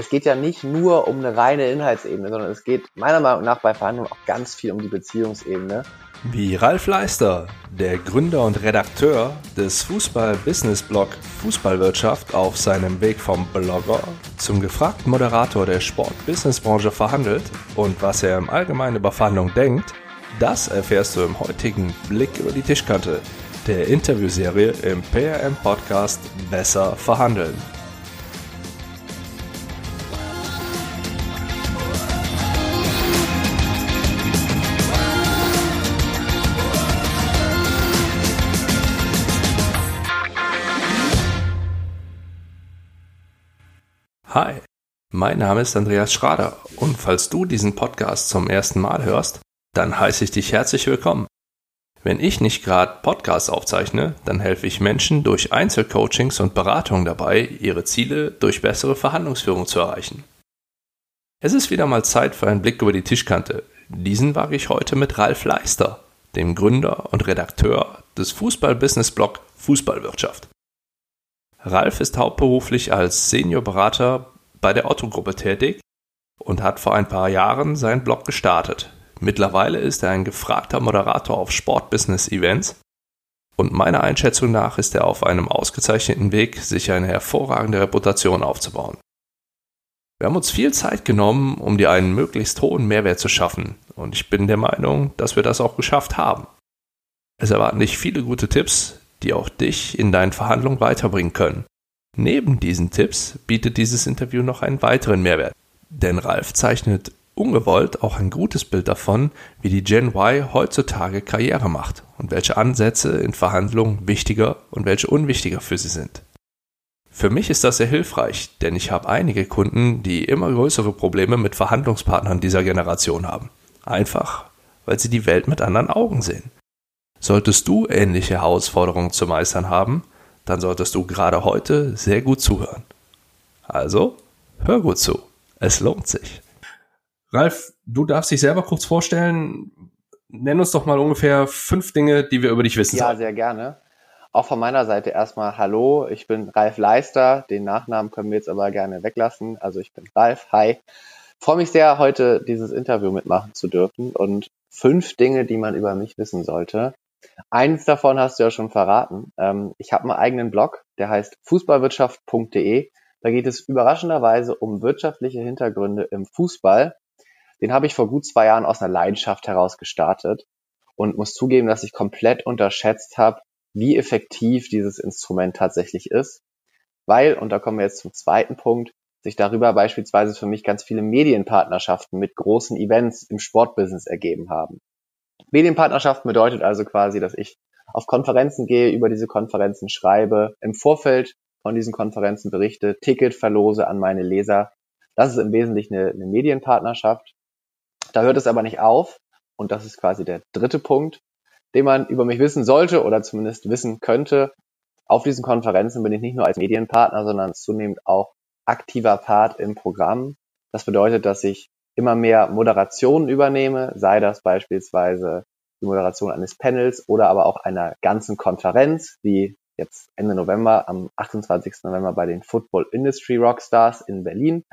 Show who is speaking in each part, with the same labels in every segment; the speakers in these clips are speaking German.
Speaker 1: es geht ja nicht nur um eine reine Inhaltsebene, sondern es geht meiner Meinung nach bei Verhandlungen auch ganz viel um die Beziehungsebene.
Speaker 2: Wie Ralf Leister, der Gründer und Redakteur des Fußball-Business-Blog Fußballwirtschaft auf seinem Weg vom Blogger zum gefragten Moderator der Sport-Business-Branche verhandelt und was er im Allgemeinen über Verhandlungen denkt, das erfährst du im heutigen Blick über die Tischkante, der Interviewserie im PRM-Podcast Besser verhandeln. Hi, mein Name ist Andreas Schrader und falls du diesen Podcast zum ersten Mal hörst, dann heiße ich dich herzlich willkommen. Wenn ich nicht gerade Podcasts aufzeichne, dann helfe ich Menschen durch Einzelcoachings und Beratungen dabei, ihre Ziele durch bessere Verhandlungsführung zu erreichen. Es ist wieder mal Zeit für einen Blick über die Tischkante. Diesen wage ich heute mit Ralf Leister, dem Gründer und Redakteur des Fußball-Business-Blog Fußballwirtschaft. Ralf ist hauptberuflich als Seniorberater bei der Otto-Gruppe tätig und hat vor ein paar Jahren seinen Blog gestartet. Mittlerweile ist er ein gefragter Moderator auf Sportbusiness-Events und meiner Einschätzung nach ist er auf einem ausgezeichneten Weg, sich eine hervorragende Reputation aufzubauen. Wir haben uns viel Zeit genommen, um dir einen möglichst hohen Mehrwert zu schaffen und ich bin der Meinung, dass wir das auch geschafft haben. Es erwarten dich viele gute Tipps, die auch dich in deinen Verhandlungen weiterbringen können. Neben diesen Tipps bietet dieses Interview noch einen weiteren Mehrwert, denn Ralf zeichnet ungewollt auch ein gutes Bild davon, wie die Gen Y heutzutage Karriere macht und welche Ansätze in Verhandlungen wichtiger und welche unwichtiger für sie sind. Für mich ist das sehr hilfreich, denn ich habe einige Kunden, die immer größere Probleme mit Verhandlungspartnern dieser Generation haben. Einfach, weil sie die Welt mit anderen Augen sehen. Solltest du ähnliche Herausforderungen zu meistern haben, dann solltest du gerade heute sehr gut zuhören. Also, hör gut zu. Es lohnt sich. Ralf, du darfst dich selber kurz vorstellen. Nenn uns doch mal ungefähr fünf Dinge, die wir über dich wissen
Speaker 1: Ja,
Speaker 2: sollen.
Speaker 1: sehr gerne. Auch von meiner Seite erstmal Hallo, ich bin Ralf Leister. Den Nachnamen können wir jetzt aber gerne weglassen. Also ich bin Ralf. Hi. Freue mich sehr, heute dieses Interview mitmachen zu dürfen und fünf Dinge, die man über mich wissen sollte. Eins davon hast du ja schon verraten. Ähm, ich habe einen eigenen Blog, der heißt fußballwirtschaft.de. Da geht es überraschenderweise um wirtschaftliche Hintergründe im Fußball. Den habe ich vor gut zwei Jahren aus einer Leidenschaft heraus gestartet und muss zugeben, dass ich komplett unterschätzt habe, wie effektiv dieses Instrument tatsächlich ist. Weil, und da kommen wir jetzt zum zweiten Punkt, sich darüber beispielsweise für mich ganz viele Medienpartnerschaften mit großen Events im Sportbusiness ergeben haben. Medienpartnerschaften bedeutet also quasi, dass ich auf Konferenzen gehe, über diese Konferenzen schreibe, im Vorfeld von diesen Konferenzen berichte, Ticket verlose an meine Leser. Das ist im Wesentlichen eine, eine Medienpartnerschaft. Da hört es aber nicht auf. Und das ist quasi der dritte Punkt, den man über mich wissen sollte oder zumindest wissen könnte. Auf diesen Konferenzen bin ich nicht nur als Medienpartner, sondern zunehmend auch aktiver Part im Programm. Das bedeutet, dass ich immer mehr Moderationen übernehme, sei das beispielsweise die Moderation eines Panels oder aber auch einer ganzen Konferenz, wie jetzt Ende November, am 28. November bei den Football Industry Rockstars in Berlin.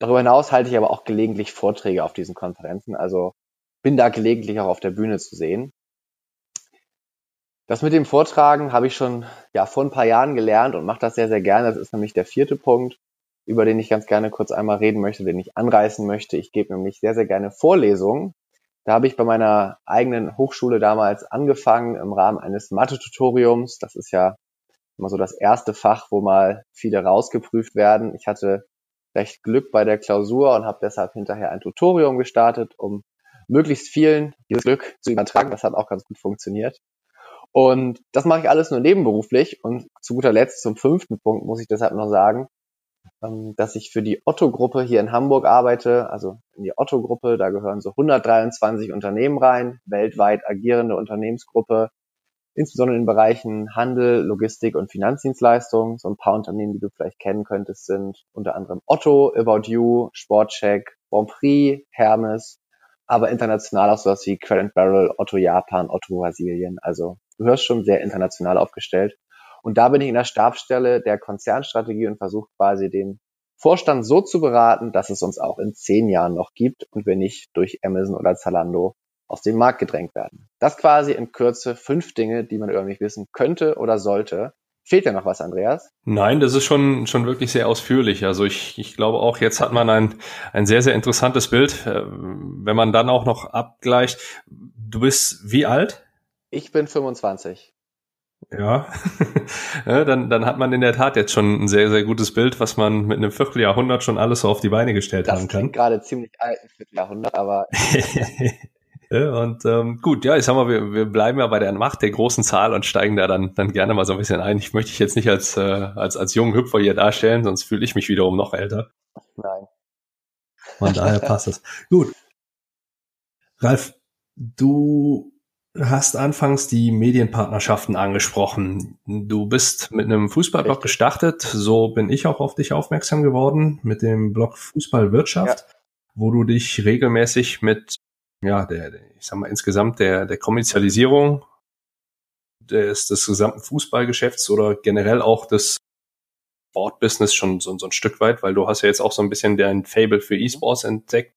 Speaker 1: Darüber hinaus halte ich aber auch gelegentlich Vorträge auf diesen Konferenzen, also bin da gelegentlich auch auf der Bühne zu sehen. Das mit dem Vortragen habe ich schon ja vor ein paar Jahren gelernt und mache das sehr, sehr gerne. Das ist nämlich der vierte Punkt über den ich ganz gerne kurz einmal reden möchte, den ich anreißen möchte. Ich gebe nämlich sehr, sehr gerne Vorlesungen. Da habe ich bei meiner eigenen Hochschule damals angefangen im Rahmen eines Mathe-Tutoriums. Das ist ja immer so das erste Fach, wo mal viele rausgeprüft werden. Ich hatte recht Glück bei der Klausur und habe deshalb hinterher ein Tutorium gestartet, um möglichst vielen dieses Glück zu übertragen. Das hat auch ganz gut funktioniert. Und das mache ich alles nur nebenberuflich. Und zu guter Letzt zum fünften Punkt muss ich deshalb noch sagen, dass ich für die Otto-Gruppe hier in Hamburg arbeite, also in die Otto-Gruppe, da gehören so 123 Unternehmen rein, weltweit agierende Unternehmensgruppe, insbesondere in Bereichen Handel, Logistik und Finanzdienstleistungen. So ein paar Unternehmen, die du vielleicht kennen könntest, sind unter anderem Otto, About You, Sportcheck, Bonprix, Hermes, aber international auch sowas wie Credit Barrel, Otto Japan, Otto Brasilien. Also du hörst schon sehr international aufgestellt. Und da bin ich in der Stabsstelle der Konzernstrategie und versuche quasi den Vorstand so zu beraten, dass es uns auch in zehn Jahren noch gibt und wir nicht durch Amazon oder Zalando aus dem Markt gedrängt werden. Das quasi in Kürze fünf Dinge, die man über mich wissen könnte oder sollte. Fehlt ja noch was, Andreas?
Speaker 2: Nein, das ist schon, schon wirklich sehr ausführlich. Also ich, ich glaube auch, jetzt hat man ein, ein sehr, sehr interessantes Bild. Äh, wenn man dann auch noch abgleicht, du bist wie alt?
Speaker 1: Ich bin 25.
Speaker 2: Ja, ja dann, dann hat man in der Tat jetzt schon ein sehr, sehr gutes Bild, was man mit einem Vierteljahrhundert schon alles so auf die Beine gestellt
Speaker 1: das
Speaker 2: haben kann.
Speaker 1: gerade ziemlich alt, ein Vierteljahrhundert, aber
Speaker 2: Und ähm, gut, ja, ich sag mal, wir, wir bleiben ja bei der Macht der großen Zahl und steigen da dann, dann gerne mal so ein bisschen ein. Ich möchte dich jetzt nicht als, äh, als, als jungen Hüpfer hier darstellen, sonst fühle ich mich wiederum noch älter.
Speaker 1: Nein.
Speaker 2: Von daher passt es. Gut. Ralf, du hast anfangs die Medienpartnerschaften angesprochen. Du bist mit einem Fußballblog gestartet. So bin ich auch auf dich aufmerksam geworden mit dem Blog Fußballwirtschaft, ja. wo du dich regelmäßig mit ja, der, ich sag mal, insgesamt der, der Kommerzialisierung des, des gesamten Fußballgeschäfts oder generell auch des Sportbusiness schon so, so ein Stück weit, weil du hast ja jetzt auch so ein bisschen dein Fable für E-Sports entdeckt,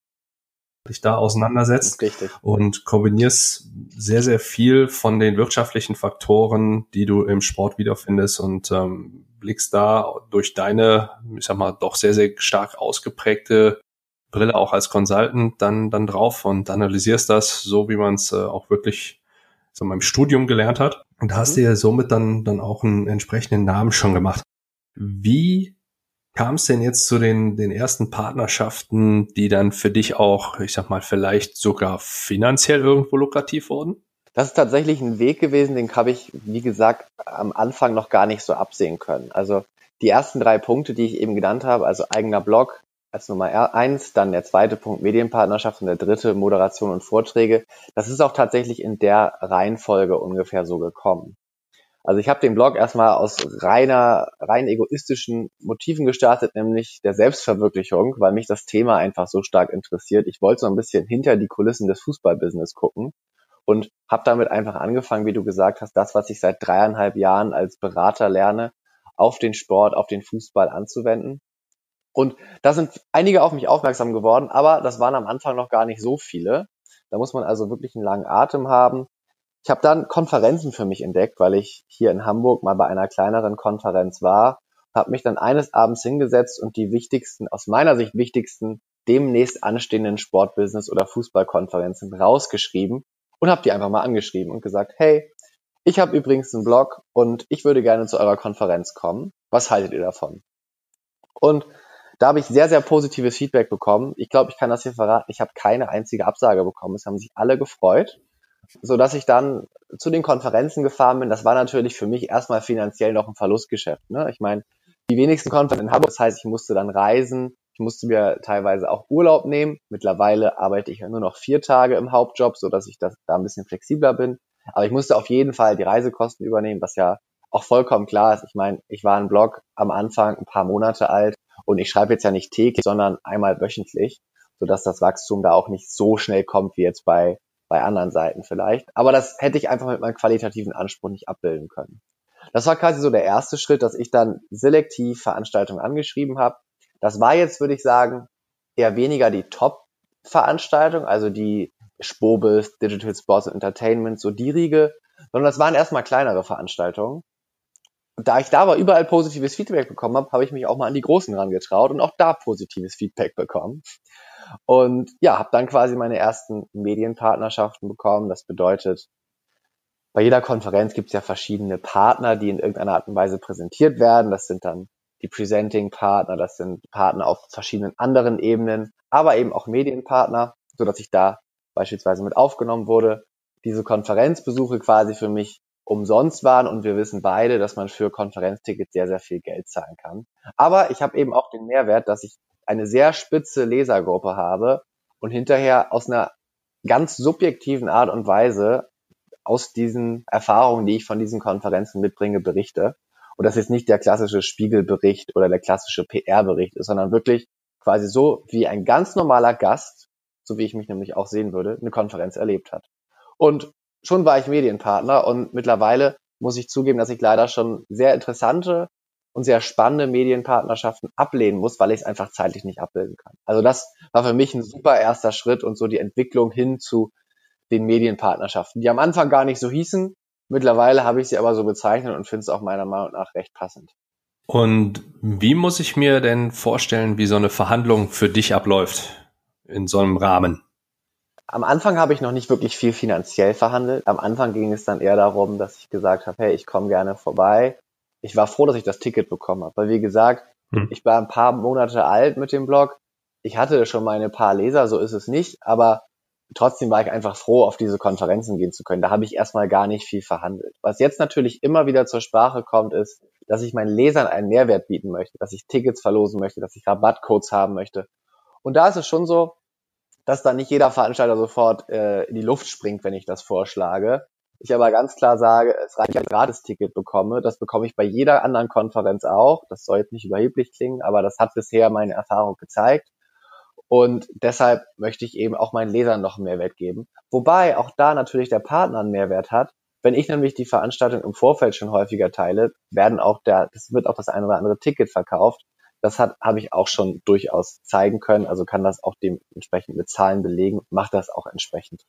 Speaker 2: dich da auseinandersetzt und kombinierst sehr, sehr viel von den wirtschaftlichen Faktoren, die du im Sport wiederfindest und ähm, blickst da durch deine, ich sag mal, doch sehr, sehr stark ausgeprägte Brille auch als Consultant dann, dann drauf und analysierst das so, wie man es äh, auch wirklich so in meinem Studium gelernt hat und hast mhm. dir somit dann, dann auch einen entsprechenden Namen schon gemacht. Wie kam es denn jetzt zu den, den ersten Partnerschaften, die dann für dich auch, ich sag mal, vielleicht sogar finanziell irgendwo lukrativ wurden?
Speaker 1: Das ist tatsächlich ein Weg gewesen, den habe ich, wie gesagt, am Anfang noch gar nicht so absehen können. Also die ersten drei Punkte, die ich eben genannt habe, also eigener Blog, als Nummer eins, dann der zweite Punkt Medienpartnerschaft und der dritte Moderation und Vorträge. Das ist auch tatsächlich in der Reihenfolge ungefähr so gekommen. Also ich habe den Blog erstmal aus reiner, rein egoistischen Motiven gestartet, nämlich der Selbstverwirklichung, weil mich das Thema einfach so stark interessiert. Ich wollte so ein bisschen hinter die Kulissen des Fußballbusiness gucken und habe damit einfach angefangen, wie du gesagt hast, das, was ich seit dreieinhalb Jahren als Berater lerne, auf den Sport, auf den Fußball anzuwenden und da sind einige auf mich aufmerksam geworden, aber das waren am Anfang noch gar nicht so viele. Da muss man also wirklich einen langen Atem haben. Ich habe dann Konferenzen für mich entdeckt, weil ich hier in Hamburg mal bei einer kleineren Konferenz war, habe mich dann eines Abends hingesetzt und die wichtigsten, aus meiner Sicht wichtigsten, demnächst anstehenden Sportbusiness- oder Fußballkonferenzen rausgeschrieben und habe die einfach mal angeschrieben und gesagt, hey, ich habe übrigens einen Blog und ich würde gerne zu eurer Konferenz kommen. Was haltet ihr davon? Und da habe ich sehr, sehr positives Feedback bekommen. Ich glaube, ich kann das hier verraten. Ich habe keine einzige Absage bekommen. Es haben sich alle gefreut, so dass ich dann zu den Konferenzen gefahren bin. Das war natürlich für mich erstmal finanziell noch ein Verlustgeschäft. Ne? Ich meine, die wenigsten Konferenzen in Hamburg. Das heißt, ich musste dann reisen. Ich musste mir teilweise auch Urlaub nehmen. Mittlerweile arbeite ich ja nur noch vier Tage im Hauptjob, so dass ich das, da ein bisschen flexibler bin. Aber ich musste auf jeden Fall die Reisekosten übernehmen, was ja auch vollkommen klar ist. Ich meine, ich war ein Blog am Anfang ein paar Monate alt und ich schreibe jetzt ja nicht täglich, sondern einmal wöchentlich, sodass das Wachstum da auch nicht so schnell kommt wie jetzt bei, bei anderen Seiten vielleicht. Aber das hätte ich einfach mit meinem qualitativen Anspruch nicht abbilden können. Das war quasi so der erste Schritt, dass ich dann selektiv Veranstaltungen angeschrieben habe. Das war jetzt, würde ich sagen, eher weniger die Top-Veranstaltung, also die Spobis, Digital Sports Entertainment, so die Riege, sondern das waren erstmal kleinere Veranstaltungen. Und da ich da aber überall positives Feedback bekommen habe, habe ich mich auch mal an die Großen rangetraut und auch da positives Feedback bekommen. Und ja, habe dann quasi meine ersten Medienpartnerschaften bekommen. Das bedeutet, bei jeder Konferenz gibt es ja verschiedene Partner, die in irgendeiner Art und Weise präsentiert werden. Das sind dann die Presenting-Partner, das sind Partner auf verschiedenen anderen Ebenen, aber eben auch Medienpartner, so dass ich da beispielsweise mit aufgenommen wurde. Diese Konferenzbesuche quasi für mich umsonst waren und wir wissen beide, dass man für Konferenztickets sehr, sehr viel Geld zahlen kann. Aber ich habe eben auch den Mehrwert, dass ich eine sehr spitze Lesergruppe habe und hinterher aus einer ganz subjektiven Art und Weise aus diesen Erfahrungen, die ich von diesen Konferenzen mitbringe, berichte. Und das jetzt nicht der klassische Spiegelbericht oder der klassische PR-Bericht ist, sondern wirklich quasi so wie ein ganz normaler Gast, so wie ich mich nämlich auch sehen würde, eine Konferenz erlebt hat. Und schon war ich Medienpartner und mittlerweile muss ich zugeben, dass ich leider schon sehr interessante und sehr spannende Medienpartnerschaften ablehnen muss, weil ich es einfach zeitlich nicht abbilden kann. Also das war für mich ein super erster Schritt und so die Entwicklung hin zu den Medienpartnerschaften, die am Anfang gar nicht so hießen. Mittlerweile habe ich sie aber so bezeichnet und finde es auch meiner Meinung nach recht passend.
Speaker 2: Und wie muss ich mir denn vorstellen, wie so eine Verhandlung für dich abläuft in so einem Rahmen?
Speaker 1: Am Anfang habe ich noch nicht wirklich viel finanziell verhandelt. Am Anfang ging es dann eher darum, dass ich gesagt habe, hey, ich komme gerne vorbei. Ich war froh, dass ich das Ticket bekommen habe, weil wie gesagt, hm. ich war ein paar Monate alt mit dem Blog. Ich hatte schon meine paar Leser, so ist es nicht, aber trotzdem war ich einfach froh, auf diese Konferenzen gehen zu können. Da habe ich erstmal gar nicht viel verhandelt. Was jetzt natürlich immer wieder zur Sprache kommt, ist, dass ich meinen Lesern einen Mehrwert bieten möchte, dass ich Tickets verlosen möchte, dass ich Rabattcodes haben möchte. Und da ist es schon so, dass da nicht jeder Veranstalter sofort äh, in die Luft springt, wenn ich das vorschlage. Ich aber ganz klar sage, es reicht, wenn ich ein Gratisticket bekomme. Das bekomme ich bei jeder anderen Konferenz auch. Das soll jetzt nicht überheblich klingen, aber das hat bisher meine Erfahrung gezeigt. Und deshalb möchte ich eben auch meinen Lesern noch einen Mehrwert geben. Wobei auch da natürlich der Partner einen Mehrwert hat, wenn ich nämlich die Veranstaltung im Vorfeld schon häufiger teile, werden auch der, das wird auch das eine oder andere Ticket verkauft. Das hat, habe ich auch schon durchaus zeigen können, also kann das auch dementsprechend mit Zahlen belegen, macht das auch entsprechend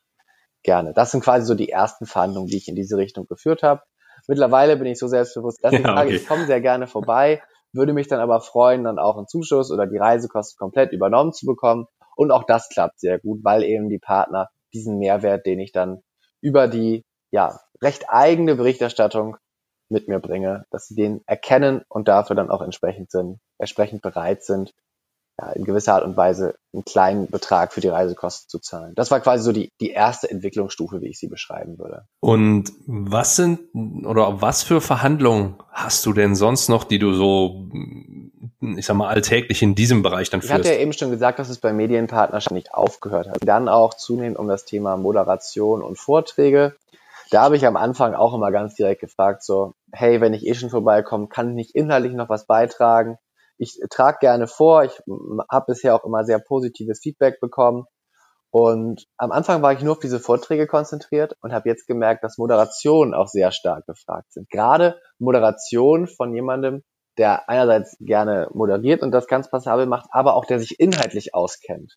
Speaker 1: gerne. Das sind quasi so die ersten Verhandlungen, die ich in diese Richtung geführt habe. Mittlerweile bin ich so selbstbewusst, dass ich ja, sage, okay. ich komme sehr gerne vorbei, würde mich dann aber freuen, dann auch einen Zuschuss oder die Reisekosten komplett übernommen zu bekommen. Und auch das klappt sehr gut, weil eben die Partner diesen Mehrwert, den ich dann über die ja, recht eigene Berichterstattung mit mir bringe, dass sie den erkennen und dafür dann auch entsprechend sind, entsprechend bereit sind, ja, in gewisser Art und Weise einen kleinen Betrag für die Reisekosten zu zahlen. Das war quasi so die, die erste Entwicklungsstufe, wie ich sie beschreiben würde.
Speaker 2: Und was sind oder was für Verhandlungen hast du denn sonst noch, die du so, ich sag mal, alltäglich in diesem Bereich dann führst?
Speaker 1: Ich hatte ja eben schon gesagt, dass es bei Medienpartnerschaften nicht aufgehört hat. Dann auch zunehmend um das Thema Moderation und Vorträge da habe ich am Anfang auch immer ganz direkt gefragt, so, hey, wenn ich eh schon vorbeikomme, kann ich nicht inhaltlich noch was beitragen? Ich trage gerne vor, ich habe bisher auch immer sehr positives Feedback bekommen. Und am Anfang war ich nur auf diese Vorträge konzentriert und habe jetzt gemerkt, dass Moderationen auch sehr stark gefragt sind. Gerade Moderation von jemandem, der einerseits gerne moderiert und das ganz passabel macht, aber auch der sich inhaltlich auskennt.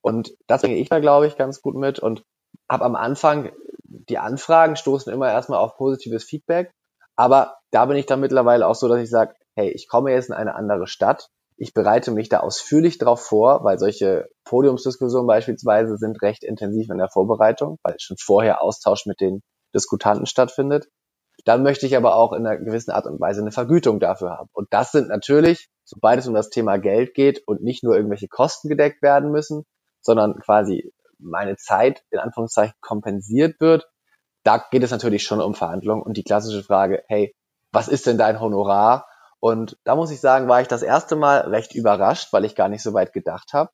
Speaker 1: Und das bringe ich da, glaube ich, ganz gut mit und habe am Anfang die Anfragen stoßen immer erstmal auf positives Feedback. Aber da bin ich dann mittlerweile auch so, dass ich sage, hey, ich komme jetzt in eine andere Stadt. Ich bereite mich da ausführlich drauf vor, weil solche Podiumsdiskussionen beispielsweise sind recht intensiv in der Vorbereitung, weil schon vorher Austausch mit den Diskutanten stattfindet. Dann möchte ich aber auch in einer gewissen Art und Weise eine Vergütung dafür haben. Und das sind natürlich, sobald es um das Thema Geld geht und nicht nur irgendwelche Kosten gedeckt werden müssen, sondern quasi meine Zeit in Anführungszeichen kompensiert wird, da geht es natürlich schon um Verhandlungen und die klassische Frage, hey, was ist denn dein Honorar? Und da muss ich sagen, war ich das erste Mal recht überrascht, weil ich gar nicht so weit gedacht habe.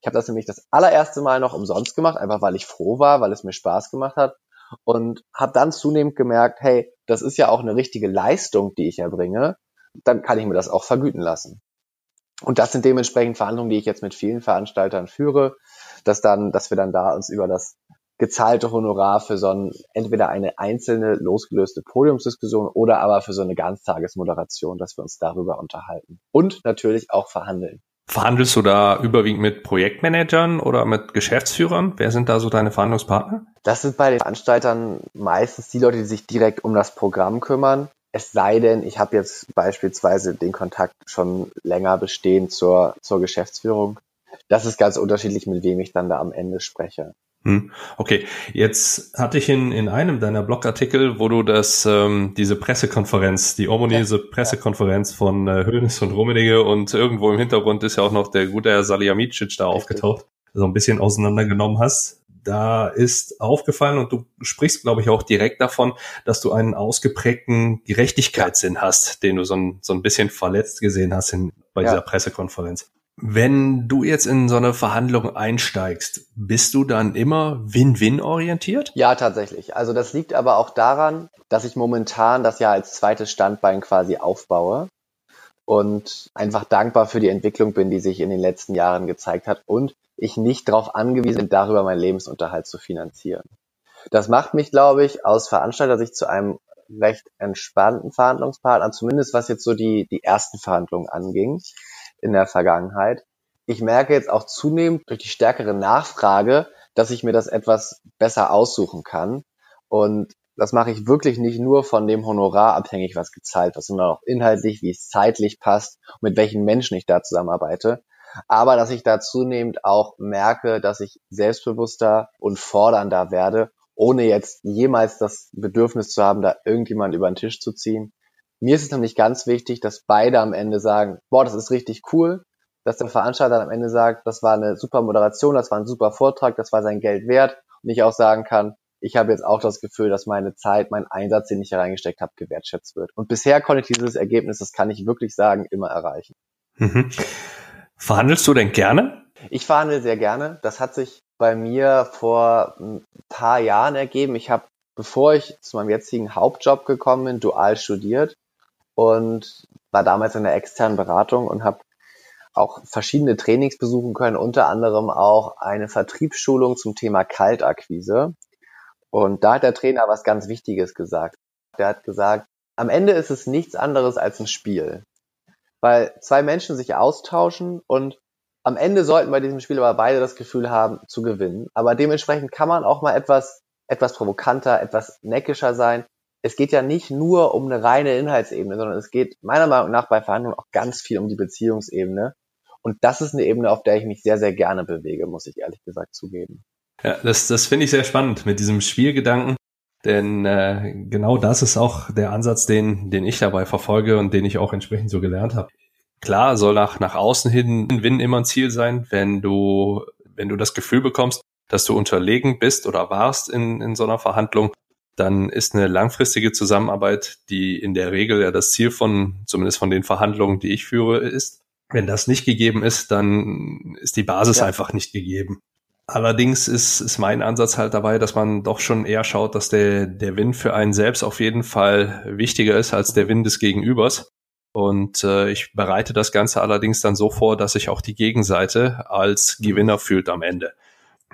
Speaker 1: Ich habe das nämlich das allererste Mal noch umsonst gemacht, einfach weil ich froh war, weil es mir Spaß gemacht hat und habe dann zunehmend gemerkt, hey, das ist ja auch eine richtige Leistung, die ich erbringe, dann kann ich mir das auch vergüten lassen. Und das sind dementsprechend Verhandlungen, die ich jetzt mit vielen Veranstaltern führe dass dann, dass wir dann da uns über das gezahlte Honorar für so ein, entweder eine einzelne losgelöste Podiumsdiskussion oder aber für so eine Ganztagesmoderation, dass wir uns darüber unterhalten. Und natürlich auch verhandeln.
Speaker 2: Verhandelst du da überwiegend mit Projektmanagern oder mit Geschäftsführern? Wer sind da so deine Verhandlungspartner?
Speaker 1: Das sind bei den Veranstaltern meistens die Leute, die sich direkt um das Programm kümmern. Es sei denn, ich habe jetzt beispielsweise den Kontakt schon länger bestehen zur, zur Geschäftsführung das ist ganz unterschiedlich, mit wem ich dann da am Ende spreche.
Speaker 2: Hm, okay, jetzt hatte ich in, in einem deiner Blogartikel, wo du das ähm, diese Pressekonferenz, die ominöse Pressekonferenz von äh, Hönes und Rummenigge und irgendwo im Hintergrund ist ja auch noch der gute Herr Salihamidzic da aufgetaucht, so ein bisschen auseinandergenommen hast. Da ist aufgefallen und du sprichst, glaube ich, auch direkt davon, dass du einen ausgeprägten Gerechtigkeitssinn hast, den du so ein, so ein bisschen verletzt gesehen hast in, bei ja. dieser Pressekonferenz. Wenn du jetzt in so eine Verhandlung einsteigst, bist du dann immer Win-Win orientiert?
Speaker 1: Ja, tatsächlich. Also das liegt aber auch daran, dass ich momentan das ja als zweites Standbein quasi aufbaue und einfach dankbar für die Entwicklung bin, die sich in den letzten Jahren gezeigt hat und ich nicht darauf angewiesen bin, darüber meinen Lebensunterhalt zu finanzieren. Das macht mich, glaube ich, aus Veranstalter-Sicht zu einem recht entspannten Verhandlungspartner, zumindest was jetzt so die, die ersten Verhandlungen anging in der Vergangenheit. Ich merke jetzt auch zunehmend durch die stärkere Nachfrage, dass ich mir das etwas besser aussuchen kann. Und das mache ich wirklich nicht nur von dem Honorar abhängig, was gezahlt wird, sondern auch inhaltlich, wie es zeitlich passt mit welchen Menschen ich da zusammenarbeite. Aber dass ich da zunehmend auch merke, dass ich selbstbewusster und fordernder werde, ohne jetzt jemals das Bedürfnis zu haben, da irgendjemand über den Tisch zu ziehen. Mir ist es nämlich ganz wichtig, dass beide am Ende sagen, boah, das ist richtig cool, dass der Veranstalter am Ende sagt, das war eine super Moderation, das war ein super Vortrag, das war sein Geld wert und ich auch sagen kann, ich habe jetzt auch das Gefühl, dass meine Zeit, mein Einsatz, den ich hier reingesteckt habe, gewertschätzt wird. Und bisher konnte ich dieses Ergebnis, das kann ich wirklich sagen, immer erreichen.
Speaker 2: Mhm. Verhandelst du denn gerne?
Speaker 1: Ich verhandle sehr gerne. Das hat sich bei mir vor ein paar Jahren ergeben. Ich habe, bevor ich zu meinem jetzigen Hauptjob gekommen bin, dual studiert und war damals in der externen Beratung und habe auch verschiedene Trainings besuchen können, unter anderem auch eine Vertriebsschulung zum Thema Kaltakquise. Und da hat der Trainer was ganz Wichtiges gesagt. Der hat gesagt, am Ende ist es nichts anderes als ein Spiel. Weil zwei Menschen sich austauschen und am Ende sollten bei diesem Spiel aber beide das Gefühl haben, zu gewinnen. Aber dementsprechend kann man auch mal etwas, etwas provokanter, etwas neckischer sein. Es geht ja nicht nur um eine reine Inhaltsebene, sondern es geht meiner Meinung nach bei Verhandlungen auch ganz viel um die Beziehungsebene. Und das ist eine Ebene, auf der ich mich sehr, sehr gerne bewege, muss ich ehrlich gesagt zugeben.
Speaker 2: Ja, das, das finde ich sehr spannend mit diesem Spielgedanken. Denn äh, genau das ist auch der Ansatz, den, den ich dabei verfolge und den ich auch entsprechend so gelernt habe. Klar soll nach, nach außen hin ein Win immer ein Ziel sein, wenn du, wenn du das Gefühl bekommst, dass du unterlegen bist oder warst in, in so einer Verhandlung, dann ist eine langfristige Zusammenarbeit, die in der Regel ja das Ziel von, zumindest von den Verhandlungen, die ich führe, ist. Wenn das nicht gegeben ist, dann ist die Basis ja. einfach nicht gegeben. Allerdings ist, ist mein Ansatz halt dabei, dass man doch schon eher schaut, dass der, der Win für einen selbst auf jeden Fall wichtiger ist als der Win des Gegenübers. Und äh, ich bereite das Ganze allerdings dann so vor, dass sich auch die Gegenseite als Gewinner fühlt am Ende.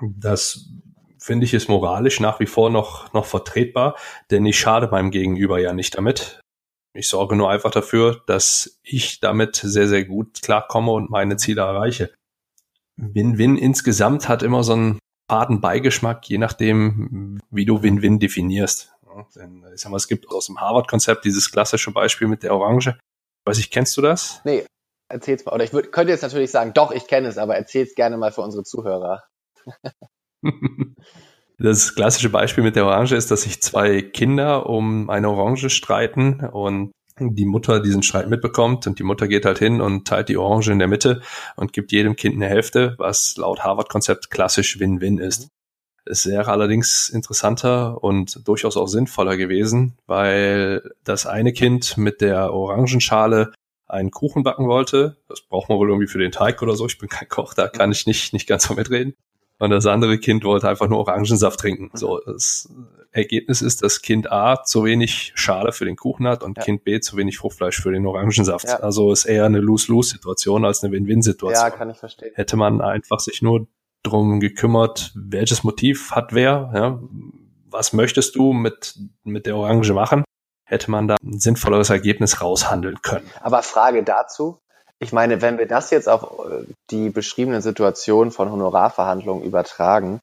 Speaker 2: Das finde ich ist moralisch nach wie vor noch, noch vertretbar, denn ich schade meinem Gegenüber ja nicht damit. Ich sorge nur einfach dafür, dass ich damit sehr, sehr gut klarkomme und meine Ziele erreiche. Win-Win insgesamt hat immer so einen faden Beigeschmack, je nachdem, wie du Win-Win definierst. Denn ich sag mal, es gibt aus dem Harvard-Konzept dieses klassische Beispiel mit der Orange. Weiß ich, kennst du das?
Speaker 1: Nee, erzähl's mal. Oder ich würd, könnte jetzt natürlich sagen, doch, ich kenne es, aber erzähl's gerne mal für unsere Zuhörer.
Speaker 2: das klassische Beispiel mit der Orange ist, dass sich zwei Kinder um eine Orange streiten und die Mutter diesen Streit mitbekommt und die Mutter geht halt hin und teilt die Orange in der Mitte und gibt jedem Kind eine Hälfte, was laut Harvard-Konzept klassisch Win-Win ist. Es wäre allerdings interessanter und durchaus auch sinnvoller gewesen, weil das eine Kind mit der Orangenschale einen Kuchen backen wollte. Das braucht man wohl irgendwie für den Teig oder so. Ich bin kein Koch, da kann ich nicht, nicht ganz so mitreden. Und das andere Kind wollte einfach nur Orangensaft trinken. So, das Ergebnis ist, dass Kind A zu wenig Schale für den Kuchen hat und ja. Kind B zu wenig Fruchtfleisch für den Orangensaft. Ja. Also ist eher eine Lose-Lose-Situation als eine Win-Win-Situation.
Speaker 1: Ja, kann ich verstehen.
Speaker 2: Hätte man einfach sich nur drum gekümmert, welches Motiv hat wer, ja, was möchtest du mit, mit der Orange machen, hätte man da ein sinnvolleres Ergebnis raushandeln können.
Speaker 1: Aber Frage dazu, ich meine, wenn wir das jetzt auf äh, die beschriebene Situation von Honorarverhandlungen übertragen,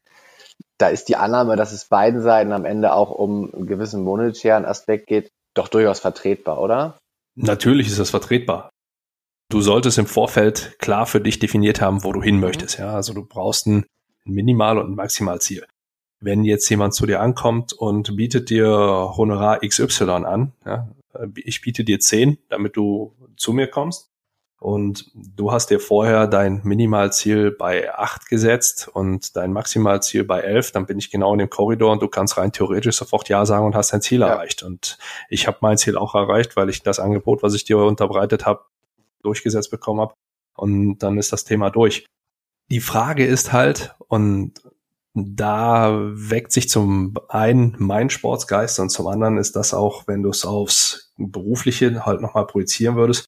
Speaker 1: da ist die Annahme, dass es beiden Seiten am Ende auch um einen gewissen monetären Aspekt geht, doch durchaus vertretbar, oder?
Speaker 2: Natürlich ist das vertretbar. Du solltest im Vorfeld klar für dich definiert haben, wo du hin mhm. möchtest. Ja, also du brauchst ein Minimal- und ein Maximalziel. Wenn jetzt jemand zu dir ankommt und bietet dir Honorar XY an, ja, ich biete dir 10, damit du zu mir kommst, und du hast dir vorher dein Minimalziel bei 8 gesetzt und dein Maximalziel bei 11, dann bin ich genau in dem Korridor und du kannst rein theoretisch sofort Ja sagen und hast dein Ziel ja. erreicht. Und ich habe mein Ziel auch erreicht, weil ich das Angebot, was ich dir unterbreitet habe, durchgesetzt bekommen habe. Und dann ist das Thema durch. Die Frage ist halt, und da weckt sich zum einen mein Sportsgeist und zum anderen ist das auch, wenn du es aufs Berufliche halt nochmal projizieren würdest,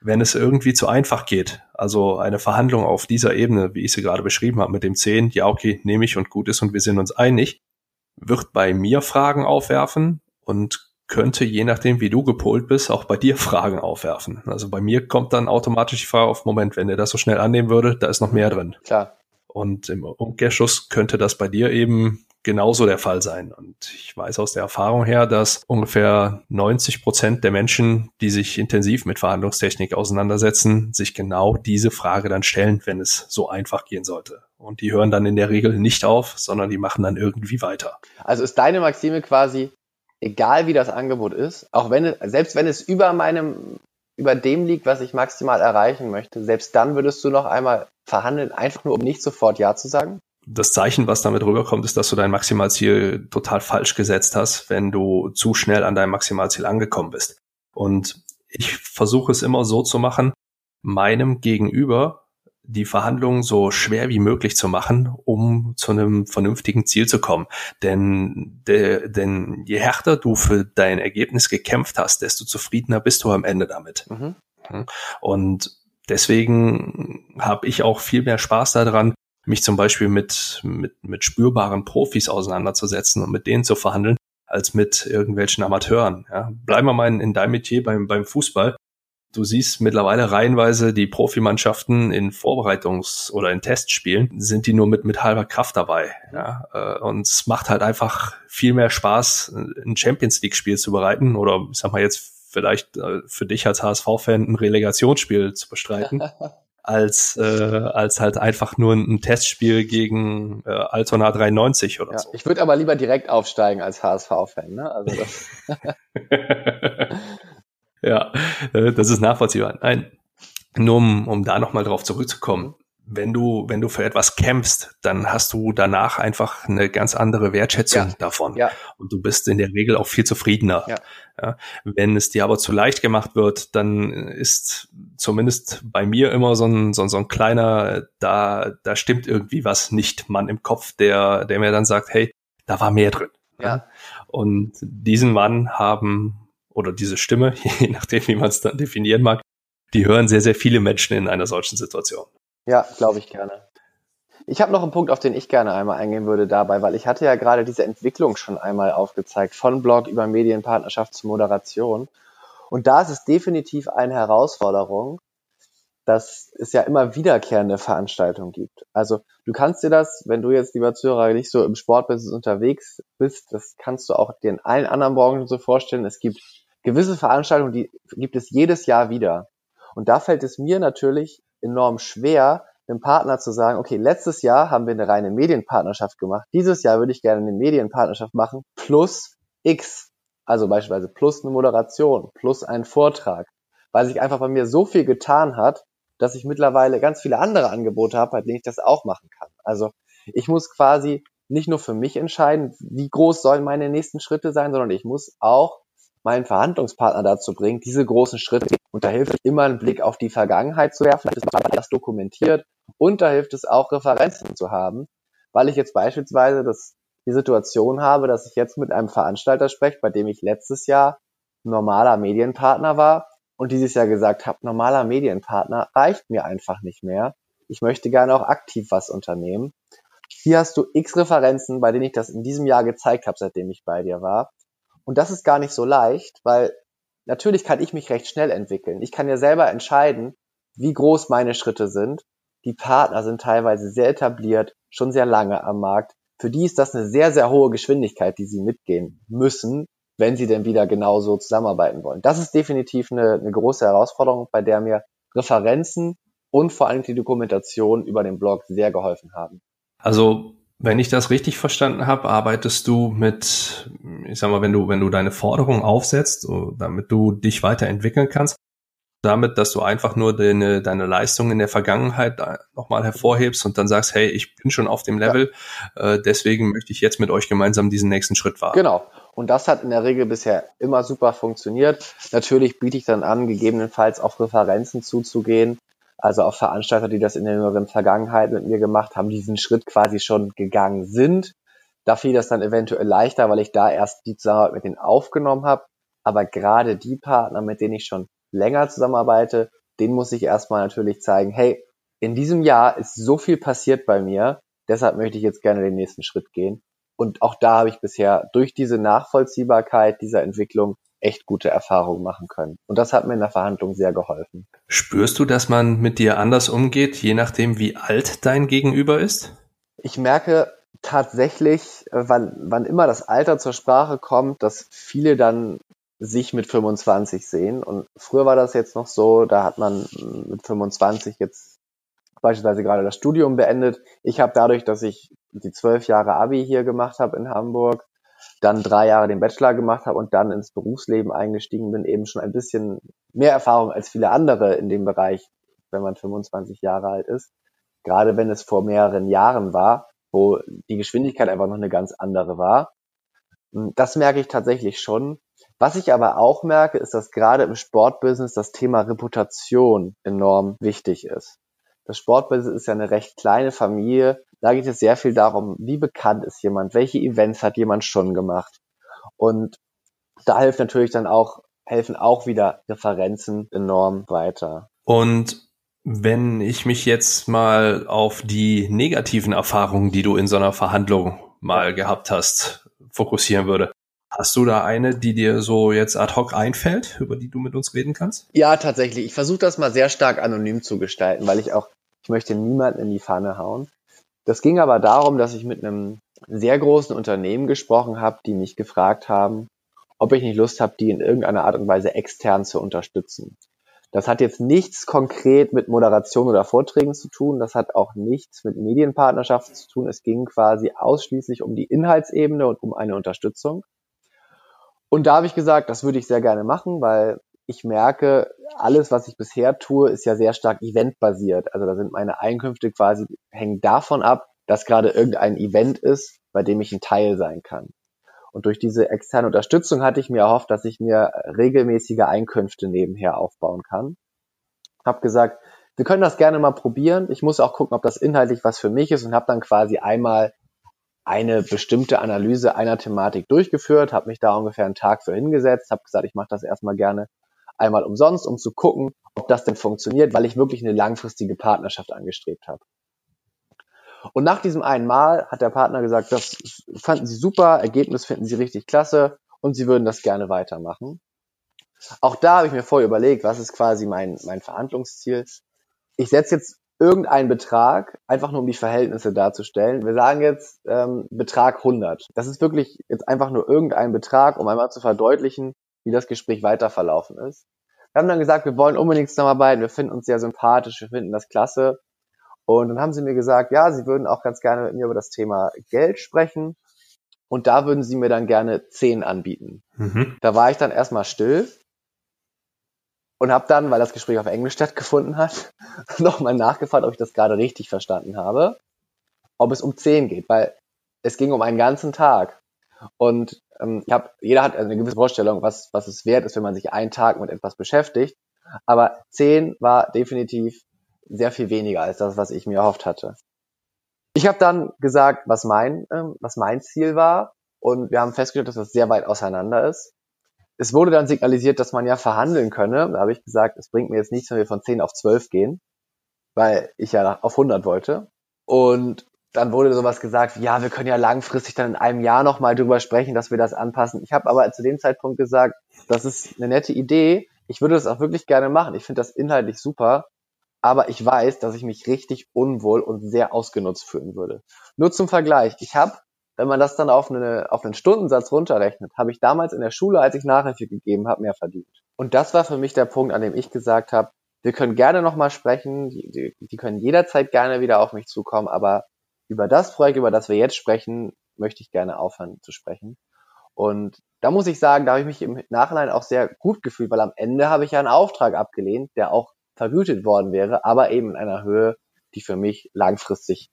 Speaker 2: wenn es irgendwie zu einfach geht, also eine Verhandlung auf dieser Ebene, wie ich sie gerade beschrieben habe, mit dem 10, ja, okay, nehme ich und gut ist und wir sind uns einig, wird bei mir Fragen aufwerfen und könnte, je nachdem, wie du gepolt bist, auch bei dir Fragen aufwerfen. Also bei mir kommt dann automatisch die Frage auf, Moment, wenn er das so schnell annehmen würde, da ist noch mehr drin.
Speaker 1: Klar.
Speaker 2: Und im Umkehrschluss könnte das bei dir eben genauso der Fall sein. Und ich weiß aus der Erfahrung her, dass ungefähr 90 Prozent der Menschen, die sich intensiv mit Verhandlungstechnik auseinandersetzen, sich genau diese Frage dann stellen, wenn es so einfach gehen sollte. Und die hören dann in der Regel nicht auf, sondern die machen dann irgendwie weiter.
Speaker 1: Also ist deine Maxime quasi, egal wie das Angebot ist, auch wenn selbst wenn es über meinem, über dem liegt, was ich maximal erreichen möchte, selbst dann würdest du noch einmal verhandeln, einfach nur um nicht sofort Ja zu sagen?
Speaker 2: Das Zeichen, was damit rüberkommt, ist, dass du dein Maximalziel total falsch gesetzt hast, wenn du zu schnell an deinem Maximalziel angekommen bist. Und ich versuche es immer so zu machen, meinem Gegenüber die Verhandlungen so schwer wie möglich zu machen, um zu einem vernünftigen Ziel zu kommen. Denn, de, denn je härter du für dein Ergebnis gekämpft hast, desto zufriedener bist du am Ende damit. Mhm. Und deswegen habe ich auch viel mehr Spaß daran, mich zum Beispiel mit, mit, mit spürbaren Profis auseinanderzusetzen und mit denen zu verhandeln, als mit irgendwelchen Amateuren. Ja. Bleiben wir mal in, in deinem Metier beim, beim Fußball Du siehst mittlerweile reihenweise die Profimannschaften in Vorbereitungs- oder in Testspielen, sind die nur mit, mit halber Kraft dabei. Ja? Äh, und es macht halt einfach viel mehr Spaß, ein Champions League-Spiel zu bereiten oder ich sag mal jetzt vielleicht äh, für dich als HSV-Fan ein Relegationsspiel zu bestreiten. als, äh, als halt einfach nur ein, Testspiel gegen äh, Altona 93 oder ja, so.
Speaker 1: Ich würde aber lieber direkt aufsteigen als HSV-Fan. Ne? Also das
Speaker 2: Ja, äh, das ist nachvollziehbar. Nein, nur um, um da nochmal drauf zurückzukommen. Wenn du, wenn du für etwas kämpfst, dann hast du danach einfach eine ganz andere Wertschätzung ja. davon. Ja. Und du bist in der Regel auch viel zufriedener. Ja. ja. Wenn es dir aber zu leicht gemacht wird, dann ist zumindest bei mir immer so ein, so, so ein kleiner, da, da stimmt irgendwie was nicht, Mann im Kopf, der, der mir dann sagt, hey, da war mehr drin. Ja. Und diesen Mann haben oder diese Stimme, je nachdem, wie man es dann definieren mag, die hören sehr, sehr viele Menschen in einer solchen Situation.
Speaker 1: Ja, glaube ich gerne. Ich habe noch einen Punkt, auf den ich gerne einmal eingehen würde dabei, weil ich hatte ja gerade diese Entwicklung schon einmal aufgezeigt, von Blog über Medienpartnerschaft zu Moderation. Und da ist es definitiv eine Herausforderung, dass es ja immer wiederkehrende Veranstaltungen gibt. Also du kannst dir das, wenn du jetzt, lieber Zuhörer, nicht so im Sportbusiness unterwegs bist, das kannst du auch dir in allen anderen Branchen so vorstellen. Es gibt gewisse Veranstaltungen, die gibt es jedes Jahr wieder. Und da fällt es mir natürlich enorm schwer, dem Partner zu sagen, okay, letztes Jahr haben wir eine reine Medienpartnerschaft gemacht. Dieses Jahr würde ich gerne eine Medienpartnerschaft machen plus X. Also beispielsweise plus eine Moderation, plus einen Vortrag. Weil sich einfach bei mir so viel getan hat, dass ich mittlerweile ganz viele andere Angebote habe, bei denen ich das auch machen kann. Also ich muss quasi nicht nur für mich entscheiden, wie groß sollen meine nächsten Schritte sein, sondern ich muss auch meinen Verhandlungspartner dazu bringen, diese großen Schritte. Und da hilft immer, einen Blick auf die Vergangenheit zu werfen, ist das dokumentiert. Und da hilft es auch, Referenzen zu haben, weil ich jetzt beispielsweise das, die Situation habe, dass ich jetzt mit einem Veranstalter spreche, bei dem ich letztes Jahr normaler Medienpartner war und dieses Jahr gesagt habe, normaler Medienpartner reicht mir einfach nicht mehr. Ich möchte gerne auch aktiv was unternehmen. Hier hast du x Referenzen, bei denen ich das in diesem Jahr gezeigt habe, seitdem ich bei dir war. Und das ist gar nicht so leicht, weil natürlich kann ich mich recht schnell entwickeln. Ich kann ja selber entscheiden, wie groß meine Schritte sind. Die Partner sind teilweise sehr etabliert, schon sehr lange am Markt. Für die ist das eine sehr, sehr hohe Geschwindigkeit, die sie mitgehen müssen, wenn sie denn wieder genauso zusammenarbeiten wollen. Das ist definitiv eine, eine große Herausforderung, bei der mir Referenzen und vor allem die Dokumentation über den Blog sehr geholfen haben.
Speaker 2: Also wenn ich das richtig verstanden habe, arbeitest du mit, ich sag mal, wenn du, wenn du deine Forderung aufsetzt, damit du dich weiterentwickeln kannst, damit, dass du einfach nur deine, deine Leistung in der Vergangenheit nochmal hervorhebst und dann sagst, hey, ich bin schon auf dem Level, ja. äh, deswegen möchte ich jetzt mit euch gemeinsam diesen nächsten Schritt wagen.
Speaker 1: Genau. Und das hat in der Regel bisher immer super funktioniert. Natürlich biete ich dann an, gegebenenfalls auf Referenzen zuzugehen, also auch Veranstalter, die das in der jüngeren Vergangenheit mit mir gemacht haben, diesen Schritt quasi schon gegangen sind. Da fiel das dann eventuell leichter, weil ich da erst die Zusammenarbeit mit denen aufgenommen habe. Aber gerade die Partner, mit denen ich schon länger zusammenarbeite, denen muss ich erstmal natürlich zeigen, hey, in diesem Jahr ist so viel passiert bei mir, deshalb möchte ich jetzt gerne den nächsten Schritt gehen. Und auch da habe ich bisher durch diese Nachvollziehbarkeit dieser Entwicklung echt gute Erfahrungen machen können. Und das hat mir in der Verhandlung sehr geholfen.
Speaker 2: Spürst du, dass man mit dir anders umgeht, je nachdem, wie alt dein Gegenüber ist?
Speaker 1: Ich merke tatsächlich, wann, wann immer das Alter zur Sprache kommt, dass viele dann sich mit 25 sehen. Und früher war das jetzt noch so, da hat man mit 25 jetzt beispielsweise gerade das Studium beendet. Ich habe dadurch, dass ich die zwölf Jahre Abi hier gemacht habe in Hamburg, dann drei Jahre den Bachelor gemacht habe und dann ins Berufsleben eingestiegen bin, eben schon ein bisschen mehr Erfahrung als viele andere in dem Bereich, wenn man 25 Jahre alt ist. Gerade wenn es vor mehreren Jahren war, wo die Geschwindigkeit einfach noch eine ganz andere war. Das merke ich tatsächlich schon. Was ich aber auch merke, ist, dass gerade im Sportbusiness das Thema Reputation enorm wichtig ist. Das Sportbusiness ist ja eine recht kleine Familie. Da geht es sehr viel darum, wie bekannt ist jemand, welche Events hat jemand schon gemacht. Und da hilft natürlich dann auch, helfen auch wieder Referenzen enorm weiter.
Speaker 2: Und wenn ich mich jetzt mal auf die negativen Erfahrungen, die du in so einer Verhandlung mal gehabt hast, fokussieren würde. Hast du da eine, die dir so jetzt ad hoc einfällt, über die du mit uns reden kannst?
Speaker 1: Ja, tatsächlich. Ich versuche das mal sehr stark anonym zu gestalten, weil ich auch ich möchte niemanden in die Pfanne hauen. Das ging aber darum, dass ich mit einem sehr großen Unternehmen gesprochen habe, die mich gefragt haben, ob ich nicht Lust habe, die in irgendeiner Art und Weise extern zu unterstützen. Das hat jetzt nichts konkret mit Moderation oder Vorträgen zu tun. Das hat auch nichts mit Medienpartnerschaften zu tun. Es ging quasi ausschließlich um die Inhaltsebene und um eine Unterstützung. Und da habe ich gesagt, das würde ich sehr gerne machen, weil ich merke, alles, was ich bisher tue, ist ja sehr stark eventbasiert. Also da sind meine Einkünfte quasi, hängen davon ab, dass gerade irgendein Event ist, bei dem ich ein Teil sein kann. Und durch diese externe Unterstützung hatte ich mir erhofft, dass ich mir regelmäßige Einkünfte nebenher aufbauen kann. Hab gesagt, wir können das gerne mal probieren. Ich muss auch gucken, ob das inhaltlich was für mich ist und habe dann quasi einmal eine bestimmte Analyse einer Thematik durchgeführt, habe mich da ungefähr einen Tag für hingesetzt, habe gesagt, ich mache das erstmal gerne einmal umsonst, um zu gucken, ob das denn funktioniert, weil ich wirklich eine langfristige Partnerschaft angestrebt habe. Und nach diesem einen Mal hat der Partner gesagt, das fanden sie super, Ergebnis finden sie richtig klasse und sie würden das gerne weitermachen. Auch da habe ich mir vorher überlegt, was ist quasi mein, mein Verhandlungsziel. Ich setze jetzt irgendeinen Betrag, einfach nur um die Verhältnisse darzustellen. Wir sagen jetzt ähm, Betrag 100. Das ist wirklich jetzt einfach nur irgendein Betrag, um einmal zu verdeutlichen, wie das Gespräch weiter verlaufen ist. Wir haben dann gesagt, wir wollen unbedingt zusammenarbeiten, wir finden uns sehr sympathisch, wir finden das klasse. Und dann haben sie mir gesagt, ja, sie würden auch ganz gerne mit mir über das Thema Geld sprechen. Und da würden sie mir dann gerne 10 anbieten. Mhm. Da war ich dann erstmal still und habe dann, weil das Gespräch auf Englisch stattgefunden hat, nochmal nachgefragt, ob ich das gerade richtig verstanden habe, ob es um 10 geht, weil es ging um einen ganzen Tag. Und ähm, ich hab, jeder hat eine gewisse Vorstellung, was, was es wert ist, wenn man sich einen Tag mit etwas beschäftigt. Aber zehn war definitiv sehr viel weniger als das, was ich mir erhofft hatte. Ich habe dann gesagt, was mein, ähm, was mein Ziel war. Und wir haben festgestellt, dass das sehr weit auseinander ist. Es wurde dann signalisiert, dass man ja verhandeln könne. Da habe ich gesagt, es bringt mir jetzt nichts, wenn wir von 10 auf 12 gehen, weil ich ja auf 100 wollte. Und dann wurde sowas gesagt, ja, wir können ja langfristig dann in einem Jahr nochmal drüber sprechen, dass wir das anpassen. Ich habe aber zu dem Zeitpunkt gesagt, das ist eine nette Idee. Ich würde das auch wirklich gerne machen. Ich finde das inhaltlich super. Aber ich weiß, dass ich mich richtig unwohl und sehr ausgenutzt fühlen würde. Nur zum Vergleich. Ich habe, wenn man das dann auf, eine, auf einen Stundensatz runterrechnet, habe ich damals in der Schule, als ich Nachhilfe gegeben habe, mehr verdient. Und das war für mich der Punkt, an dem ich gesagt habe, wir können gerne nochmal sprechen, die, die, die können jederzeit gerne wieder auf mich zukommen, aber über das Projekt, über das wir jetzt sprechen, möchte ich gerne aufhören zu sprechen. Und da muss ich sagen, da habe ich mich im Nachhinein auch sehr gut gefühlt, weil am Ende habe ich ja einen Auftrag abgelehnt, der auch vergütet worden wäre, aber eben in einer Höhe, die für mich langfristig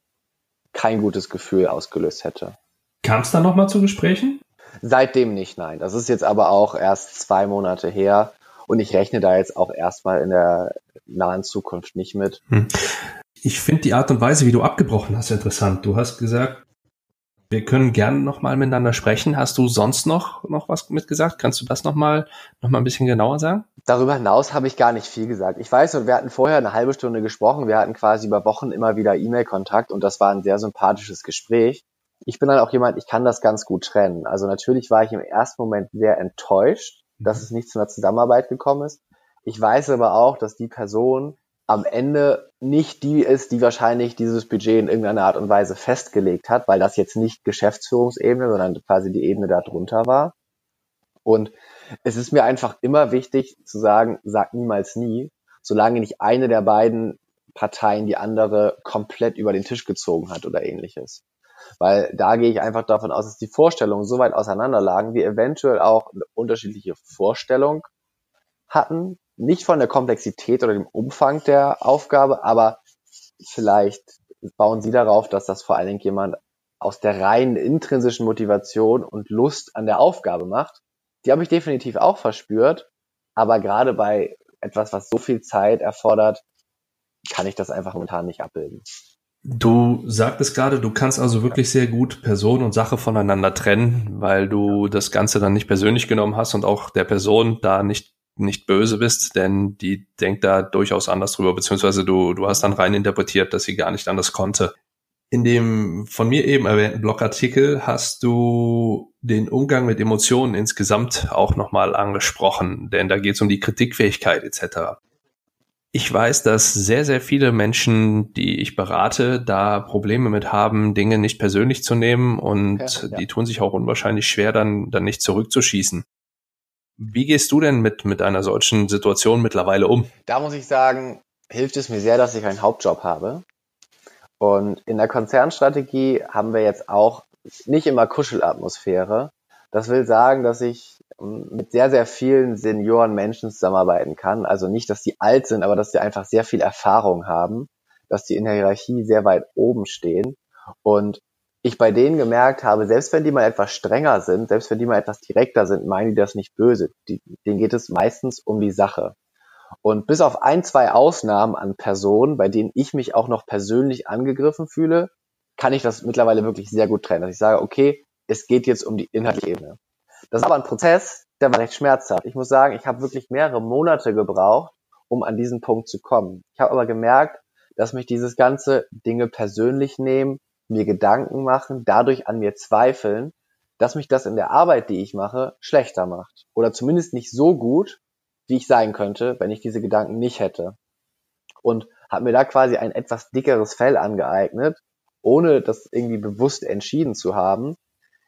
Speaker 1: kein gutes Gefühl ausgelöst hätte.
Speaker 2: Kam es dann nochmal zu Gesprächen?
Speaker 1: Seitdem nicht, nein. Das ist jetzt aber auch erst zwei Monate her und ich rechne da jetzt auch erstmal in der nahen Zukunft nicht mit. Hm.
Speaker 2: Ich finde die Art und Weise, wie du abgebrochen hast, interessant. Du hast gesagt, wir können gerne nochmal miteinander sprechen. Hast du sonst noch, noch was mitgesagt? Kannst du das nochmal noch mal ein bisschen genauer sagen?
Speaker 1: Darüber hinaus habe ich gar nicht viel gesagt. Ich weiß, wir hatten vorher eine halbe Stunde gesprochen. Wir hatten quasi über Wochen immer wieder E-Mail-Kontakt und das war ein sehr sympathisches Gespräch. ich bin dann auch jemand, ich kann das ganz gut trennen. Also natürlich war ich im ersten Moment sehr enttäuscht, dass mhm. es nicht zu einer Zusammenarbeit gekommen ist. Ich weiß aber auch, dass die Person am Ende nicht die ist, die wahrscheinlich dieses Budget in irgendeiner Art und Weise festgelegt hat, weil das jetzt nicht Geschäftsführungsebene, sondern quasi die Ebene darunter war. Und es ist mir einfach immer wichtig zu sagen, sag niemals nie, solange nicht eine der beiden Parteien die andere komplett über den Tisch gezogen hat oder ähnliches. Weil da gehe ich einfach davon aus, dass die Vorstellungen so weit auseinanderlagen, wir eventuell auch eine unterschiedliche Vorstellung hatten. Nicht von der Komplexität oder dem Umfang der Aufgabe, aber vielleicht bauen sie darauf, dass das vor allen Dingen jemand aus der reinen intrinsischen Motivation und Lust an der Aufgabe macht. Die habe ich definitiv auch verspürt, aber gerade bei etwas, was so viel Zeit erfordert, kann ich das einfach momentan nicht abbilden.
Speaker 2: Du sagtest gerade, du kannst also wirklich sehr gut Person und Sache voneinander trennen, weil du das Ganze dann nicht persönlich genommen hast und auch der Person da nicht, nicht böse bist, denn die denkt da durchaus anders drüber, beziehungsweise du, du hast dann rein interpretiert, dass sie gar nicht anders konnte. In dem von mir eben erwähnten Blogartikel hast du den Umgang mit Emotionen insgesamt auch nochmal angesprochen, denn da geht es um die Kritikfähigkeit etc. Ich weiß, dass sehr, sehr viele Menschen, die ich berate, da Probleme mit haben, Dinge nicht persönlich zu nehmen und ja, ja. die tun sich auch unwahrscheinlich schwer, dann, dann nicht zurückzuschießen. Wie gehst du denn mit, mit einer solchen Situation mittlerweile um?
Speaker 1: Da muss ich sagen, hilft es mir sehr, dass ich einen Hauptjob habe. Und in der Konzernstrategie haben wir jetzt auch nicht immer Kuschelatmosphäre. Das will sagen, dass ich mit sehr, sehr vielen Senioren Menschen zusammenarbeiten kann. Also nicht, dass die alt sind, aber dass sie einfach sehr viel Erfahrung haben, dass die in der Hierarchie sehr weit oben stehen. Und ich bei denen gemerkt habe, selbst wenn die mal etwas strenger sind, selbst wenn die mal etwas direkter sind, meinen die das nicht böse. Die, denen geht es meistens um die Sache. Und bis auf ein, zwei Ausnahmen an Personen, bei denen ich mich auch noch persönlich angegriffen fühle, kann ich das mittlerweile wirklich sehr gut trennen. Dass ich sage, okay, es geht jetzt um die inhaltliche Ebene. Das ist aber ein Prozess, der war recht schmerzhaft. Ich muss sagen, ich habe wirklich mehrere Monate gebraucht, um an diesen Punkt zu kommen. Ich habe aber gemerkt, dass mich dieses ganze Dinge persönlich nehmen, mir Gedanken machen, dadurch an mir zweifeln, dass mich das in der Arbeit, die ich mache, schlechter macht. Oder zumindest nicht so gut, wie ich sein könnte, wenn ich diese Gedanken nicht hätte. Und habe mir da quasi ein etwas dickeres Fell angeeignet, ohne das irgendwie bewusst entschieden zu haben,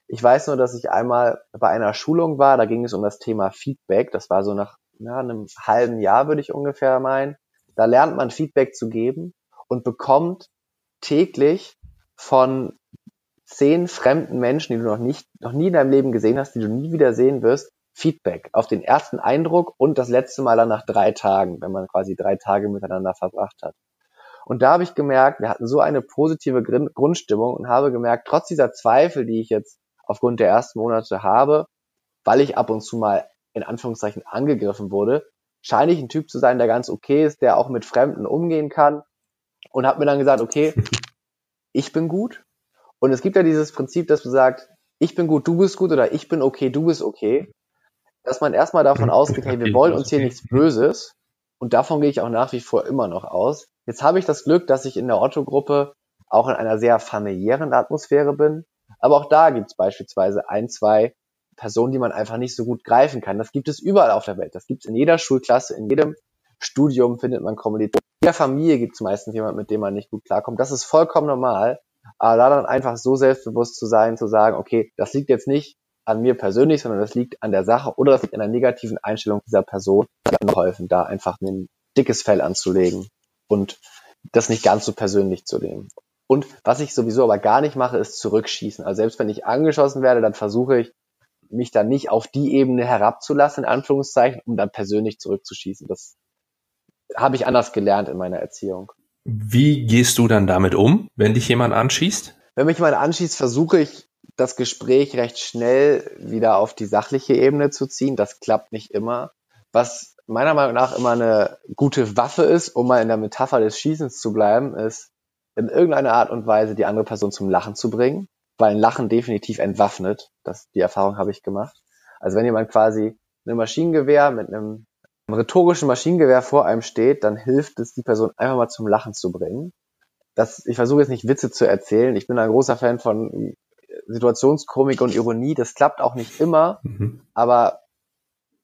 Speaker 1: ich weiß nur, dass ich einmal bei einer Schulung war, da ging es um das Thema Feedback. Das war so nach ja, einem halben Jahr, würde ich ungefähr meinen. Da lernt man Feedback zu geben und bekommt täglich von zehn fremden Menschen, die du noch nicht, noch nie in deinem Leben gesehen hast, die du nie wieder sehen wirst, Feedback auf den ersten Eindruck und das letzte Mal dann nach drei Tagen, wenn man quasi drei Tage miteinander verbracht hat. Und da habe ich gemerkt, wir hatten so eine positive Grundstimmung und habe gemerkt, trotz dieser Zweifel, die ich jetzt aufgrund der ersten Monate habe, weil ich ab und zu mal in Anführungszeichen angegriffen wurde, scheine ich ein Typ zu sein, der ganz okay ist, der auch mit Fremden umgehen kann und habe mir dann gesagt, okay, ich bin gut. Und es gibt ja dieses Prinzip, dass du sagst, ich bin gut, du bist gut oder ich bin okay, du bist okay. Dass man erstmal davon ausgeht, hey, wir wollen uns hier nichts Böses. Und davon gehe ich auch nach wie vor immer noch aus. Jetzt habe ich das Glück, dass ich in der Otto-Gruppe auch in einer sehr familiären Atmosphäre bin. Aber auch da gibt es beispielsweise ein, zwei Personen, die man einfach nicht so gut greifen kann. Das gibt es überall auf der Welt. Das gibt es in jeder Schulklasse, in jedem Studium findet man Kommilitonen. Der Familie gibt es meistens jemanden, mit dem man nicht gut klarkommt. Das ist vollkommen normal. Aber da dann einfach so selbstbewusst zu sein, zu sagen, okay, das liegt jetzt nicht an mir persönlich, sondern das liegt an der Sache oder das liegt an der negativen Einstellung dieser Person, mir geholfen, da einfach ein dickes Fell anzulegen und das nicht ganz so persönlich zu nehmen. Und was ich sowieso aber gar nicht mache, ist zurückschießen. Also selbst wenn ich angeschossen werde, dann versuche ich, mich dann nicht auf die Ebene herabzulassen, in Anführungszeichen, um dann persönlich zurückzuschießen. Das habe ich anders gelernt in meiner Erziehung.
Speaker 2: Wie gehst du dann damit um, wenn dich jemand anschießt?
Speaker 1: Wenn mich jemand anschießt, versuche ich, das Gespräch recht schnell wieder auf die sachliche Ebene zu ziehen. Das klappt nicht immer. Was meiner Meinung nach immer eine gute Waffe ist, um mal in der Metapher des Schießens zu bleiben, ist, in irgendeiner Art und Weise die andere Person zum Lachen zu bringen, weil ein Lachen definitiv entwaffnet. Das, die Erfahrung habe ich gemacht. Also wenn jemand quasi ein Maschinengewehr mit einem, einem rhetorischen Maschinengewehr vor einem steht, dann hilft es, die Person einfach mal zum Lachen zu bringen. Das, ich versuche jetzt nicht Witze zu erzählen. Ich bin ein großer Fan von Situationskomik und Ironie, das klappt auch nicht immer, mhm. aber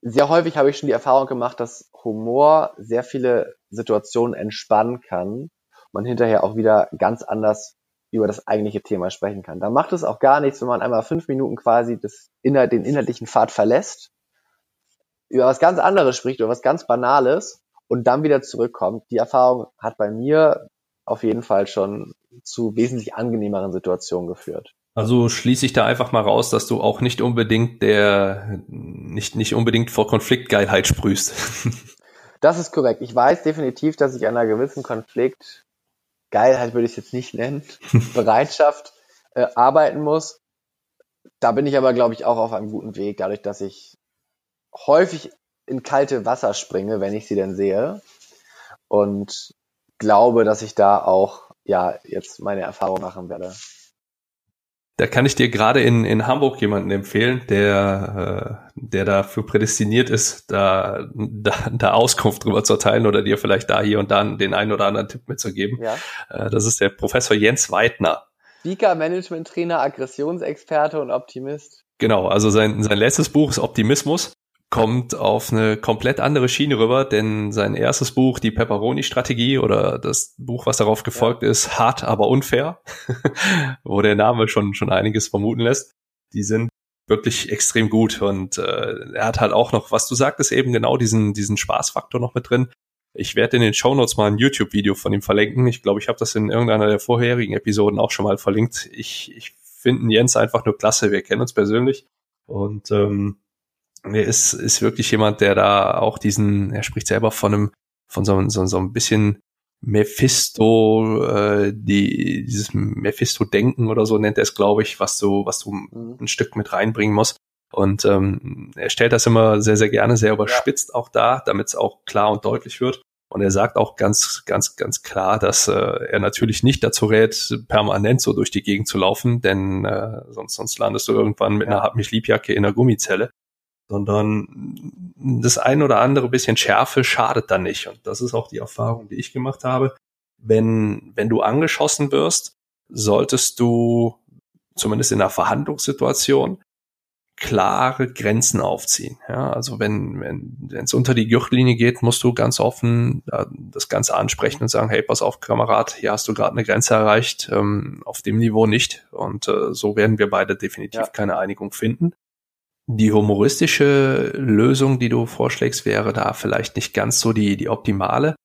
Speaker 1: sehr häufig habe ich schon die Erfahrung gemacht, dass Humor sehr viele Situationen entspannen kann, man hinterher auch wieder ganz anders über das eigentliche Thema sprechen kann. Da macht es auch gar nichts, wenn man einmal fünf Minuten quasi das den inhaltlichen Pfad verlässt, über was ganz anderes spricht, über was ganz Banales und dann wieder zurückkommt. Die Erfahrung hat bei mir auf jeden Fall schon zu wesentlich angenehmeren Situationen geführt.
Speaker 2: Also schließe ich da einfach mal raus, dass du auch nicht unbedingt der, nicht, nicht unbedingt vor Konfliktgeilheit sprühst.
Speaker 1: Das ist korrekt. Ich weiß definitiv, dass ich einer gewissen Konfliktgeilheit würde ich es jetzt nicht nennen, Bereitschaft äh, arbeiten muss. Da bin ich aber, glaube ich, auch auf einem guten Weg, dadurch, dass ich häufig in kalte Wasser springe, wenn ich sie denn sehe. Und glaube, dass ich da auch ja jetzt meine Erfahrung machen werde.
Speaker 2: Da kann ich dir gerade in, in Hamburg jemanden empfehlen, der, äh, der dafür prädestiniert ist, da, da, da Auskunft drüber zu erteilen oder dir vielleicht da hier und dann den einen oder anderen Tipp mitzugeben. Ja. Äh, das ist der Professor Jens Weidner.
Speaker 1: Speaker, Management Trainer, Aggressionsexperte und Optimist.
Speaker 2: Genau, also sein, sein letztes Buch ist Optimismus kommt auf eine komplett andere Schiene rüber, denn sein erstes Buch, die Pepperoni-Strategie oder das Buch, was darauf gefolgt ja. ist, Hart, aber unfair, wo der Name schon, schon einiges vermuten lässt, die sind wirklich extrem gut und äh, er hat halt auch noch, was du sagtest, eben genau diesen, diesen Spaßfaktor noch mit drin. Ich werde in den Show Notes mal ein YouTube-Video von ihm verlinken. Ich glaube, ich habe das in irgendeiner der vorherigen Episoden auch schon mal verlinkt. Ich, ich finde Jens einfach nur klasse. Wir kennen uns persönlich und ähm, er ist, ist wirklich jemand, der da auch diesen, er spricht selber von einem, von so, so, so ein bisschen Mephisto, äh, die, dieses Mephisto-Denken oder so nennt er es, glaube ich, was du, was du mhm. ein Stück mit reinbringen musst. Und ähm, er stellt das immer sehr, sehr gerne, sehr überspitzt ja. auch da, damit es auch klar und deutlich wird. Und er sagt auch ganz, ganz, ganz klar, dass äh, er natürlich nicht dazu rät, permanent so durch die Gegend zu laufen, denn äh, sonst, sonst landest du irgendwann mit ja. einer Hab mich Liebjacke in einer Gummizelle sondern das ein oder andere bisschen Schärfe schadet dann nicht. Und das ist auch die Erfahrung, die ich gemacht habe. Wenn, wenn du angeschossen wirst, solltest du zumindest in einer Verhandlungssituation klare Grenzen aufziehen. Ja, also wenn wenn es unter die Gürtellinie geht, musst du ganz offen äh, das Ganze ansprechen und sagen, hey, pass auf, Kamerad, hier hast du gerade eine Grenze erreicht, ähm, auf dem Niveau nicht. Und äh, so werden wir beide definitiv ja. keine Einigung finden. Die humoristische Lösung, die du vorschlägst, wäre da vielleicht nicht ganz so die, die optimale.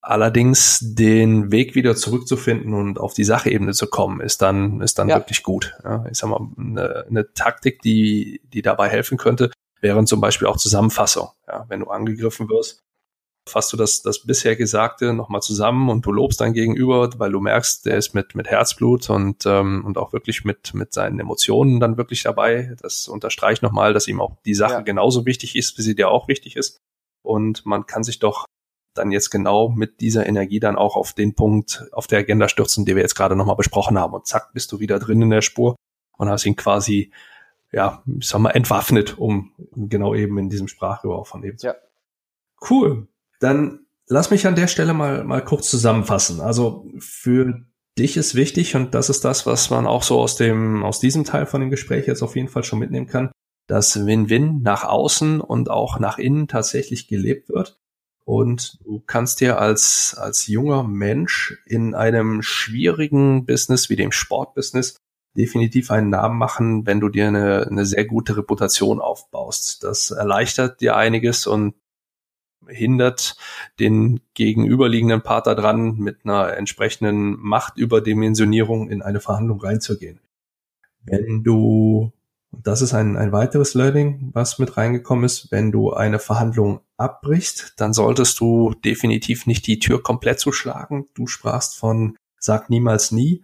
Speaker 2: Allerdings den Weg wieder zurückzufinden und auf die Sachebene zu kommen, ist dann, ist dann ja. wirklich gut. Ja, ich sag mal, eine, eine Taktik, die, die dabei helfen könnte, wären zum Beispiel auch Zusammenfassung. Ja, wenn du angegriffen wirst, fasst du das, das bisher Gesagte nochmal zusammen und du lobst dein Gegenüber, weil du merkst, der ist mit, mit Herzblut und, ähm, und auch wirklich mit, mit seinen Emotionen dann wirklich dabei. Das unterstreicht nochmal, dass ihm auch die Sache ja. genauso wichtig ist, wie sie dir auch wichtig ist. Und man kann sich doch dann jetzt genau mit dieser Energie dann auch auf den Punkt auf der Agenda stürzen, den wir jetzt gerade nochmal besprochen haben. Und zack, bist du wieder drin in der Spur und hast ihn quasi, ja, ich sag mal, entwaffnet, um genau eben in diesem Sprachgebrauch von eben zu. Ja. Cool. Dann lass mich an der Stelle mal, mal kurz zusammenfassen. Also für dich ist wichtig, und das ist das, was man auch so aus dem, aus diesem Teil von dem Gespräch jetzt auf jeden Fall schon mitnehmen kann, dass Win-Win nach außen und auch nach innen tatsächlich gelebt wird. Und du kannst dir als, als junger Mensch in einem schwierigen Business wie dem Sportbusiness definitiv einen Namen machen, wenn du dir eine, eine sehr gute Reputation aufbaust. Das erleichtert dir einiges und hindert den gegenüberliegenden Partner dran, mit einer entsprechenden Machtüberdimensionierung in eine Verhandlung reinzugehen. Wenn du, das ist ein, ein weiteres Learning, was mit reingekommen ist, wenn du eine Verhandlung abbrichst, dann solltest du definitiv nicht die Tür komplett zuschlagen. Du sprachst von sag niemals nie,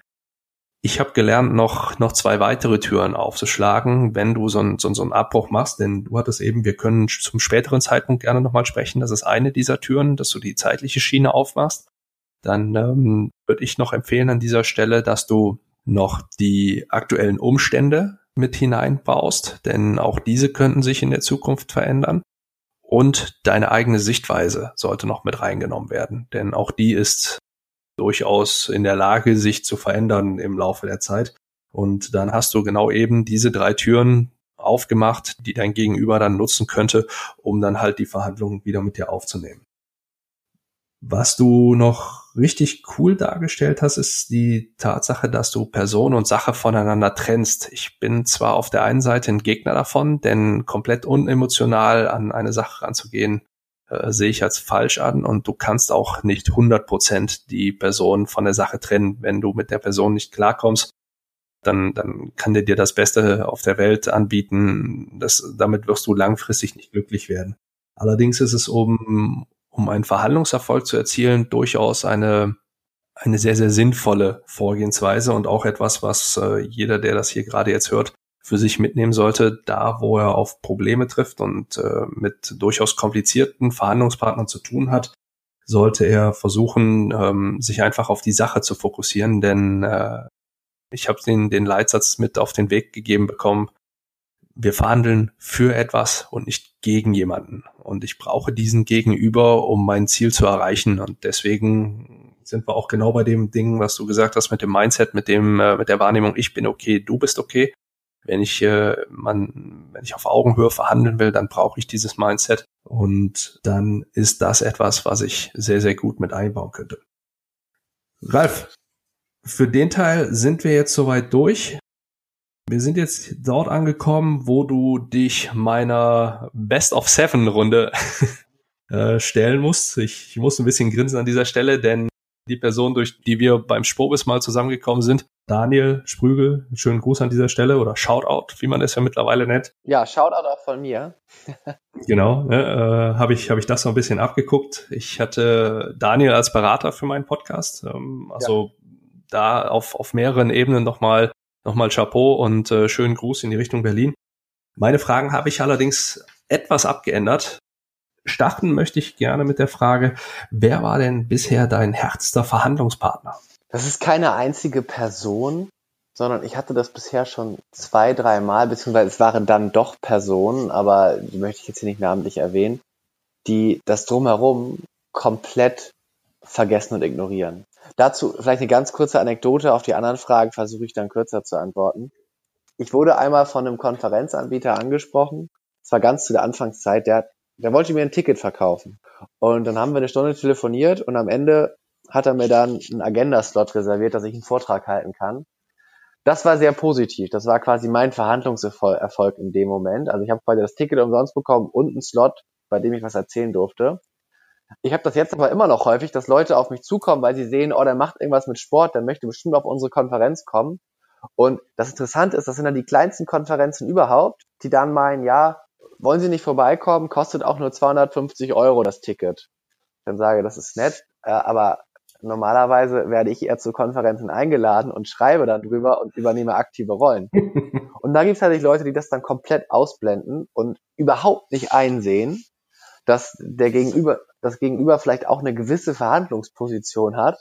Speaker 2: ich habe gelernt, noch, noch zwei weitere Türen aufzuschlagen, wenn du so, ein, so, so einen Abbruch machst, denn du hattest eben, wir können zum späteren Zeitpunkt gerne nochmal sprechen, das ist eine dieser Türen, dass du die zeitliche Schiene aufmachst. Dann ähm, würde ich noch empfehlen an dieser Stelle, dass du noch die aktuellen Umstände mit hineinbaust, denn auch diese könnten sich in der Zukunft verändern. Und deine eigene Sichtweise sollte noch mit reingenommen werden, denn auch die ist durchaus in der Lage, sich zu verändern im Laufe der Zeit. Und dann hast du genau eben diese drei Türen aufgemacht, die dein Gegenüber dann nutzen könnte, um dann halt die Verhandlungen wieder mit dir aufzunehmen. Was du noch richtig cool dargestellt hast, ist die Tatsache, dass du Person und Sache voneinander trennst. Ich bin zwar auf der einen Seite ein Gegner davon, denn komplett unemotional an eine Sache ranzugehen, äh, sehe ich als falsch an und du kannst auch nicht 100 Prozent die Person von der Sache trennen. Wenn du mit der Person nicht klarkommst, dann, dann kann der dir das Beste auf der Welt anbieten. Das, damit wirst du langfristig nicht glücklich werden. Allerdings ist es um, um einen Verhandlungserfolg zu erzielen, durchaus eine, eine sehr, sehr sinnvolle Vorgehensweise und auch etwas, was äh, jeder, der das hier gerade jetzt hört, für sich mitnehmen sollte, da wo er auf Probleme trifft und äh, mit durchaus komplizierten Verhandlungspartnern zu tun hat, sollte er versuchen, ähm, sich einfach auf die Sache zu fokussieren, denn äh, ich habe den, den Leitsatz mit auf den Weg gegeben bekommen, wir verhandeln für etwas und nicht gegen jemanden. Und ich brauche diesen Gegenüber, um mein Ziel zu erreichen. Und deswegen sind wir auch genau bei dem Ding, was du gesagt hast mit dem Mindset, mit dem, äh, mit der Wahrnehmung, ich bin okay, du bist okay. Wenn ich, äh, man, wenn ich auf Augenhöhe verhandeln will, dann brauche ich dieses Mindset. Und dann ist das etwas, was ich sehr, sehr gut mit einbauen könnte. Ralf, für den Teil sind wir jetzt soweit durch. Wir sind jetzt dort angekommen, wo du dich meiner Best of Seven Runde äh, stellen musst. Ich, ich muss ein bisschen grinsen an dieser Stelle, denn die Person, durch die wir beim Spobis mal zusammengekommen sind, Daniel Sprügel, schönen Gruß an dieser Stelle oder Shoutout, wie man es ja mittlerweile nennt.
Speaker 1: Ja, Shoutout auch von mir.
Speaker 2: genau, ne, äh, habe ich, hab ich das so ein bisschen abgeguckt. Ich hatte Daniel als Berater für meinen Podcast, ähm, also ja. da auf, auf mehreren Ebenen nochmal Nochmal Chapeau und äh, schönen Gruß in die Richtung Berlin. Meine Fragen habe ich allerdings etwas abgeändert. Starten möchte ich gerne mit der Frage, wer war denn bisher dein härtester Verhandlungspartner?
Speaker 1: Das ist keine einzige Person, sondern ich hatte das bisher schon zwei, drei Mal, beziehungsweise es waren dann doch Personen, aber die möchte ich jetzt hier nicht namentlich erwähnen, die das drumherum komplett vergessen und ignorieren. Dazu vielleicht eine ganz kurze Anekdote. Auf die anderen Fragen versuche ich dann kürzer zu antworten. Ich wurde einmal von einem Konferenzanbieter angesprochen. Das war ganz zu der Anfangszeit. Der, der wollte mir ein Ticket verkaufen. Und dann haben wir eine Stunde telefoniert und am Ende hat er mir dann einen Agenda-Slot reserviert, dass ich einen Vortrag halten kann. Das war sehr positiv. Das war quasi mein Verhandlungserfolg in dem Moment. Also ich habe quasi das Ticket umsonst bekommen und einen Slot, bei dem ich was erzählen durfte. Ich habe das jetzt aber immer noch häufig, dass Leute auf mich zukommen, weil sie sehen, oh, der macht irgendwas mit Sport, der möchte bestimmt auf unsere Konferenz kommen. Und das Interessante ist, das sind dann die kleinsten Konferenzen überhaupt, die dann meinen, ja, wollen Sie nicht vorbeikommen, kostet auch nur 250 Euro das Ticket. Dann sage, das ist nett, äh, aber normalerweise werde ich eher zu Konferenzen eingeladen und schreibe dann drüber und übernehme aktive Rollen. und da gibt es tatsächlich Leute, die das dann komplett ausblenden und überhaupt nicht einsehen, dass der Gegenüber, das Gegenüber vielleicht auch eine gewisse Verhandlungsposition hat,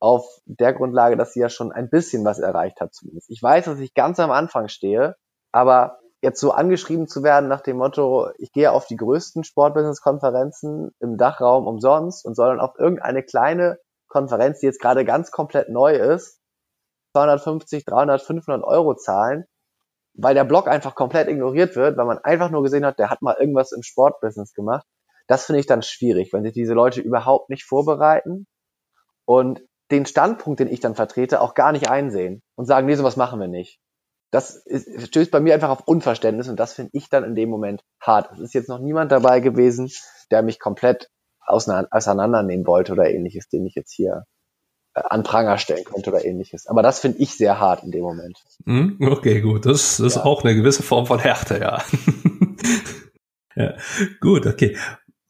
Speaker 1: auf der Grundlage, dass sie ja schon ein bisschen was erreicht hat zumindest. Ich weiß, dass ich ganz am Anfang stehe, aber jetzt so angeschrieben zu werden nach dem Motto, ich gehe auf die größten Sportbusiness-Konferenzen im Dachraum umsonst und soll dann auf irgendeine kleine Konferenz, die jetzt gerade ganz komplett neu ist, 250, 300, 500 Euro zahlen, weil der Blog einfach komplett ignoriert wird, weil man einfach nur gesehen hat, der hat mal irgendwas im Sportbusiness gemacht. Das finde ich dann schwierig, wenn sich diese Leute überhaupt nicht vorbereiten und den Standpunkt, den ich dann vertrete, auch gar nicht einsehen und sagen, nee, sowas machen wir nicht. Das ist, stößt bei mir einfach auf Unverständnis und das finde ich dann in dem Moment hart. Es ist jetzt noch niemand dabei gewesen, der mich komplett auseinandernehmen wollte oder ähnliches, den ich jetzt hier äh, an Pranger stellen könnte oder ähnliches. Aber das finde ich sehr hart in dem Moment.
Speaker 2: Hm, okay, gut. Das, das ja. ist auch eine gewisse Form von Härte, ja. ja. Gut, okay.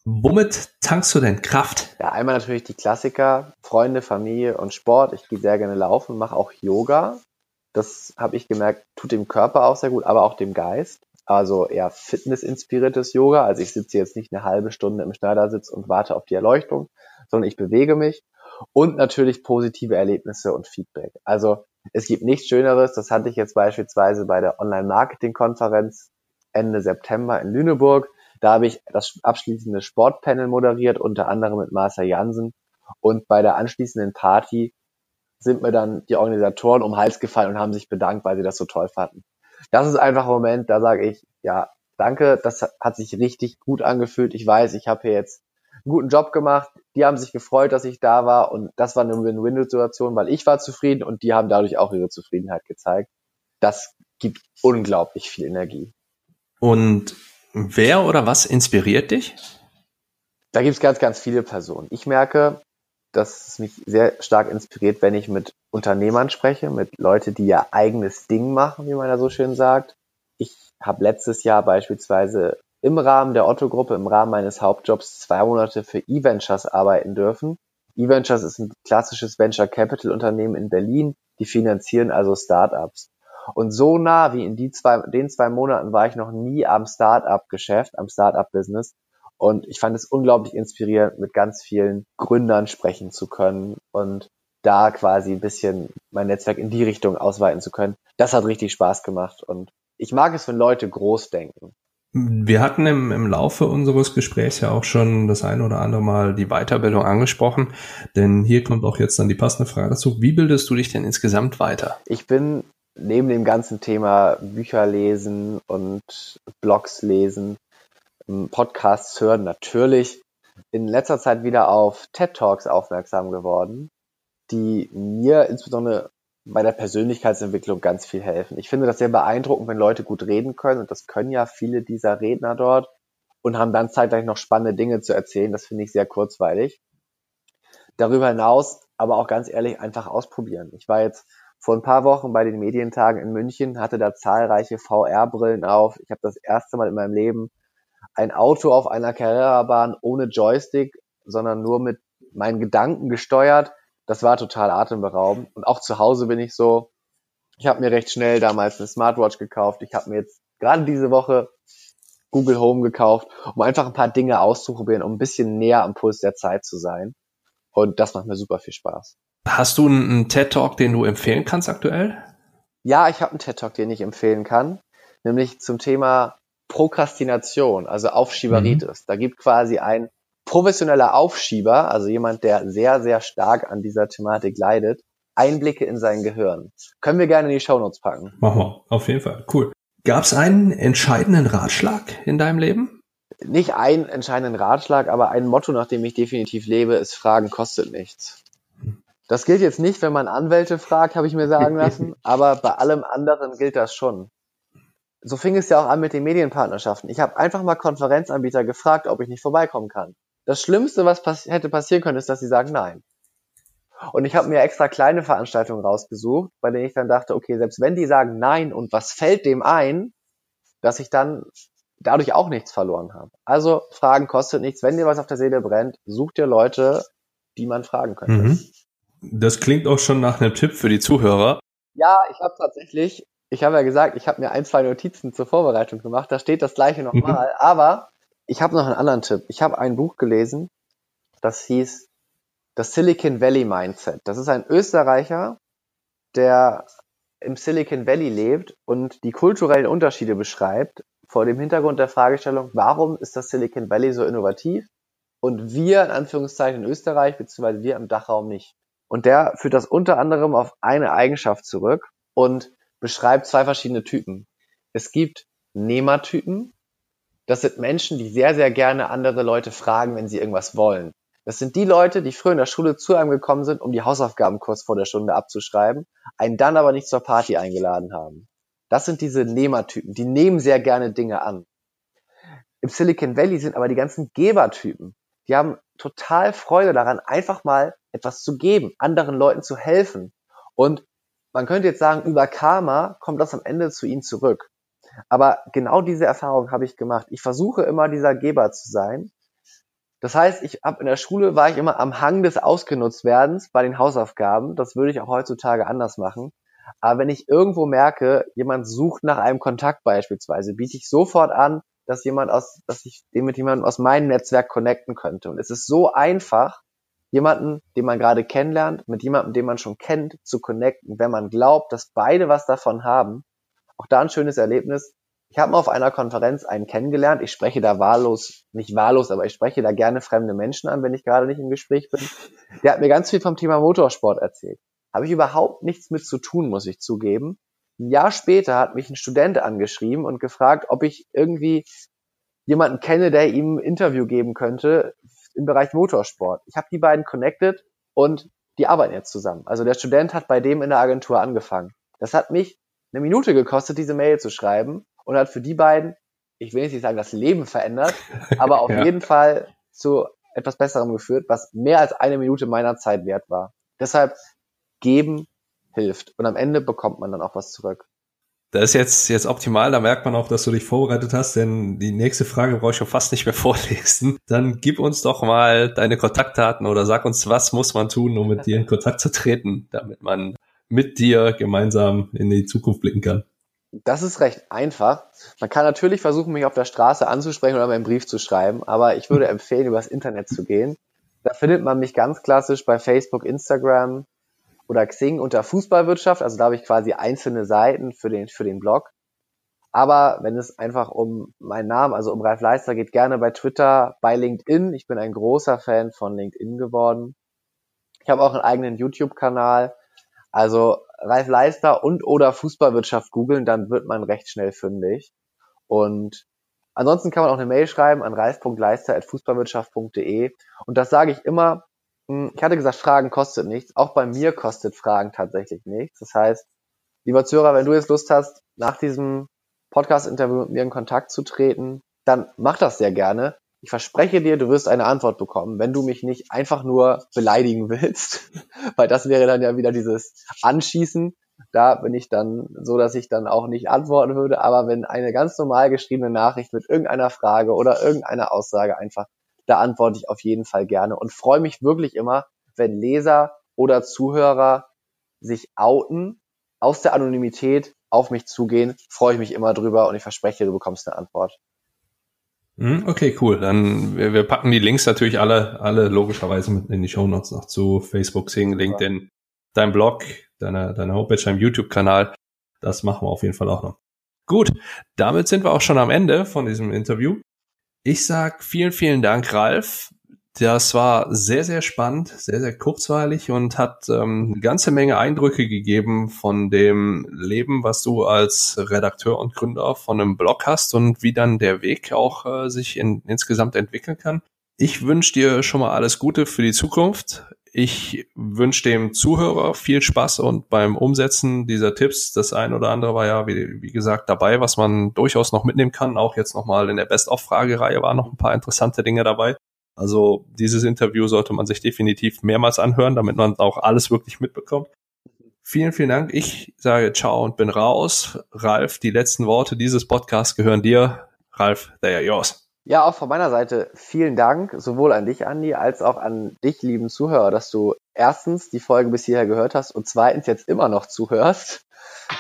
Speaker 2: Womit tankst du denn Kraft?
Speaker 1: Ja, einmal natürlich die Klassiker, Freunde, Familie und Sport. Ich gehe sehr gerne laufen, mache auch Yoga. Das habe ich gemerkt, tut dem Körper auch sehr gut, aber auch dem Geist. Also eher fitnessinspiriertes Yoga. Also ich sitze jetzt nicht eine halbe Stunde im Schneidersitz und warte auf die Erleuchtung, sondern ich bewege mich. Und natürlich positive Erlebnisse und Feedback. Also es gibt nichts Schöneres. Das hatte ich jetzt beispielsweise bei der Online-Marketing-Konferenz Ende September in Lüneburg da habe ich das abschließende Sportpanel moderiert, unter anderem mit Marcel Jansen. Und bei der anschließenden Party sind mir dann die Organisatoren um den Hals gefallen und haben sich bedankt, weil sie das so toll fanden. Das ist einfach ein Moment, da sage ich, ja, danke, das hat sich richtig gut angefühlt. Ich weiß, ich habe hier jetzt einen guten Job gemacht. Die haben sich gefreut, dass ich da war und das war eine Win-Win-Situation, weil ich war zufrieden und die haben dadurch auch ihre Zufriedenheit gezeigt. Das gibt unglaublich viel Energie.
Speaker 2: Und wer oder was inspiriert dich?
Speaker 1: Da gibt es ganz, ganz viele Personen. Ich merke, dass es mich sehr stark inspiriert, wenn ich mit Unternehmern spreche, mit Leuten, die ihr eigenes Ding machen, wie man da so schön sagt. Ich habe letztes Jahr beispielsweise im Rahmen der Otto-Gruppe, im Rahmen meines Hauptjobs zwei Monate für eVentures arbeiten dürfen. eVentures ist ein klassisches Venture Capital Unternehmen in Berlin. Die finanzieren also Startups. Und so nah wie in die zwei, den zwei Monaten war ich noch nie am Startup-Geschäft, am Startup-Business. Und ich fand es unglaublich inspirierend, mit ganz vielen Gründern sprechen zu können und da quasi ein bisschen mein Netzwerk in die Richtung ausweiten zu können. Das hat richtig Spaß gemacht und ich mag es, wenn Leute groß denken.
Speaker 2: Wir hatten im, im Laufe unseres Gesprächs ja auch schon das eine oder andere Mal die Weiterbildung angesprochen, denn hier kommt auch jetzt dann die passende Frage dazu. Wie bildest du dich denn insgesamt weiter?
Speaker 1: Ich bin neben dem ganzen Thema Bücher lesen und Blogs lesen, Podcasts hören, natürlich in letzter Zeit wieder auf TED Talks aufmerksam geworden, die mir insbesondere bei der Persönlichkeitsentwicklung ganz viel helfen. Ich finde das sehr beeindruckend, wenn Leute gut reden können und das können ja viele dieser Redner dort und haben dann zeitgleich noch spannende Dinge zu erzählen. Das finde ich sehr kurzweilig. Darüber hinaus aber auch ganz ehrlich einfach ausprobieren. Ich war jetzt vor ein paar Wochen bei den Medientagen in München, hatte da zahlreiche VR-Brillen auf. Ich habe das erste Mal in meinem Leben ein Auto auf einer Carrera-Bahn ohne Joystick, sondern nur mit meinen Gedanken gesteuert das war total atemberaubend. Und auch zu Hause bin ich so, ich habe mir recht schnell damals eine Smartwatch gekauft. Ich habe mir jetzt gerade diese Woche Google Home gekauft, um einfach ein paar Dinge auszuprobieren, um ein bisschen näher am Puls der Zeit zu sein. Und das macht mir super viel Spaß.
Speaker 2: Hast du einen TED Talk, den du empfehlen kannst aktuell?
Speaker 1: Ja, ich habe einen TED Talk, den ich empfehlen kann, nämlich zum Thema Prokrastination, also Aufschieberitis. Mhm. Da gibt quasi ein professioneller Aufschieber, also jemand, der sehr, sehr stark an dieser Thematik leidet, Einblicke in sein Gehirn. Können wir gerne in die Shownotes packen.
Speaker 2: Machen wir, auf jeden Fall. Cool. Gab es einen entscheidenden Ratschlag in deinem Leben?
Speaker 1: Nicht einen entscheidenden Ratschlag, aber ein Motto, nach dem ich definitiv lebe, ist Fragen kostet nichts. Das gilt jetzt nicht, wenn man Anwälte fragt, habe ich mir sagen lassen, aber bei allem anderen gilt das schon. So fing es ja auch an mit den Medienpartnerschaften. Ich habe einfach mal Konferenzanbieter gefragt, ob ich nicht vorbeikommen kann. Das Schlimmste, was pass hätte passieren können, ist, dass sie sagen nein. Und ich habe mir extra kleine Veranstaltungen rausgesucht, bei denen ich dann dachte, okay, selbst wenn die sagen nein und was fällt dem ein, dass ich dann dadurch auch nichts verloren habe. Also Fragen kostet nichts. Wenn dir was auf der Seele brennt, such dir Leute, die man fragen könnte. Mhm.
Speaker 2: Das klingt auch schon nach einem Tipp für die Zuhörer.
Speaker 1: Ja, ich habe tatsächlich, ich habe ja gesagt, ich habe mir ein, zwei Notizen zur Vorbereitung gemacht. Da steht das gleiche nochmal. Mhm. Aber ich habe noch einen anderen Tipp. Ich habe ein Buch gelesen, das hieß das Silicon Valley Mindset. Das ist ein Österreicher, der im Silicon Valley lebt und die kulturellen Unterschiede beschreibt vor dem Hintergrund der Fragestellung, warum ist das Silicon Valley so innovativ und wir in Anführungszeichen in Österreich beziehungsweise wir im Dachraum nicht. Und der führt das unter anderem auf eine Eigenschaft zurück und beschreibt zwei verschiedene Typen. Es gibt Nehmertypen, das sind Menschen, die sehr, sehr gerne andere Leute fragen, wenn sie irgendwas wollen. Das sind die Leute, die früher in der Schule zu einem gekommen sind, um die Hausaufgaben kurz vor der Stunde abzuschreiben, einen dann aber nicht zur Party eingeladen haben. Das sind diese Nehmertypen, die nehmen sehr gerne Dinge an. Im Silicon Valley sind aber die ganzen Gebertypen. Die haben total Freude daran, einfach mal etwas zu geben, anderen Leuten zu helfen. Und man könnte jetzt sagen, über Karma kommt das am Ende zu ihnen zurück. Aber genau diese Erfahrung habe ich gemacht. Ich versuche immer dieser Geber zu sein. Das heißt, ich ab in der Schule war ich immer am Hang des Ausgenutztwerdens bei den Hausaufgaben. Das würde ich auch heutzutage anders machen. Aber wenn ich irgendwo merke, jemand sucht nach einem Kontakt beispielsweise, biete ich sofort an, dass jemand aus, dass ich den mit jemandem aus meinem Netzwerk connecten könnte. Und es ist so einfach, jemanden, den man gerade kennenlernt, mit jemandem, den man schon kennt, zu connecten, wenn man glaubt, dass beide was davon haben auch da ein schönes Erlebnis. Ich habe mal auf einer Konferenz einen kennengelernt. Ich spreche da wahllos, nicht wahllos, aber ich spreche da gerne fremde Menschen an, wenn ich gerade nicht im Gespräch bin. Der hat mir ganz viel vom Thema Motorsport erzählt. habe ich überhaupt nichts mit zu tun, muss ich zugeben. Ein Jahr später hat mich ein Student angeschrieben und gefragt, ob ich irgendwie jemanden kenne, der ihm ein Interview geben könnte im Bereich Motorsport. Ich habe die beiden connected und die arbeiten jetzt zusammen. Also der Student hat bei dem in der Agentur angefangen. Das hat mich eine Minute gekostet, diese Mail zu schreiben und hat für die beiden, ich will nicht sagen, das Leben verändert, aber auf ja. jeden Fall zu etwas Besserem geführt, was mehr als eine Minute meiner Zeit wert war. Deshalb geben hilft. Und am Ende bekommt man dann auch was zurück.
Speaker 2: Das ist jetzt, jetzt optimal, da merkt man auch, dass du dich vorbereitet hast, denn die nächste Frage brauche ich schon fast nicht mehr vorlesen. Dann gib uns doch mal deine Kontaktdaten oder sag uns, was muss man tun, um mit dir in Kontakt zu treten, damit man mit dir gemeinsam in die Zukunft blicken kann.
Speaker 1: Das ist recht einfach. Man kann natürlich versuchen, mich auf der Straße anzusprechen oder meinen Brief zu schreiben, aber ich würde empfehlen, übers Internet zu gehen. Da findet man mich ganz klassisch bei Facebook, Instagram, oder Xing unter Fußballwirtschaft. Also da habe ich quasi einzelne Seiten für den, für den Blog. Aber wenn es einfach um meinen Namen, also um Ralf Leister geht, gerne bei Twitter, bei LinkedIn. Ich bin ein großer Fan von LinkedIn geworden. Ich habe auch einen eigenen YouTube-Kanal. Also Ralf Leister und oder Fußballwirtschaft googeln, dann wird man recht schnell fündig. Und ansonsten kann man auch eine Mail schreiben an ralf.leister.fußballwirtschaft.de. Und das sage ich immer, ich hatte gesagt, Fragen kostet nichts. Auch bei mir kostet Fragen tatsächlich nichts. Das heißt, lieber Zuhörer, wenn du jetzt Lust hast, nach diesem Podcast-Interview mit mir in Kontakt zu treten, dann mach das sehr gerne. Ich verspreche dir, du wirst eine Antwort bekommen, wenn du mich nicht einfach nur beleidigen willst, weil das wäre dann ja wieder dieses Anschießen. Da bin ich dann so, dass ich dann auch nicht antworten würde. Aber wenn eine ganz normal geschriebene Nachricht mit irgendeiner Frage oder irgendeiner Aussage einfach da antworte ich auf jeden Fall gerne und freue mich wirklich immer, wenn Leser oder Zuhörer sich outen, aus der Anonymität auf mich zugehen, freue ich mich immer drüber und ich verspreche, du bekommst eine Antwort.
Speaker 2: Hm, okay, cool. Dann wir, wir packen die Links natürlich alle, alle logischerweise mit in die Show Notes noch zu Facebook, Sing, LinkedIn, ja. dein Blog, deine, deine Homepage, deinem YouTube-Kanal. Das machen wir auf jeden Fall auch noch. Gut, damit sind wir auch schon am Ende von diesem Interview. Ich sag vielen, vielen Dank, Ralf. Das war sehr, sehr spannend, sehr, sehr kurzweilig und hat ähm, eine ganze Menge Eindrücke gegeben von dem Leben, was du als Redakteur und Gründer von einem Blog hast und wie dann der Weg auch äh, sich in, insgesamt entwickeln kann. Ich wünsche dir schon mal alles Gute für die Zukunft. Ich wünsche dem Zuhörer viel Spaß und beim Umsetzen dieser Tipps, das ein oder andere war ja, wie, wie gesagt, dabei, was man durchaus noch mitnehmen kann. Auch jetzt nochmal in der Best-of-Fragereihe waren noch ein paar interessante Dinge dabei. Also dieses Interview sollte man sich definitiv mehrmals anhören, damit man auch alles wirklich mitbekommt. Vielen, vielen Dank. Ich sage ciao und bin raus. Ralf, die letzten Worte dieses Podcasts gehören dir. Ralf, they are yours.
Speaker 1: Ja, auch von meiner Seite vielen Dank, sowohl an dich, Andi, als auch an dich, lieben Zuhörer, dass du erstens die Folge bis hierher gehört hast und zweitens jetzt immer noch zuhörst.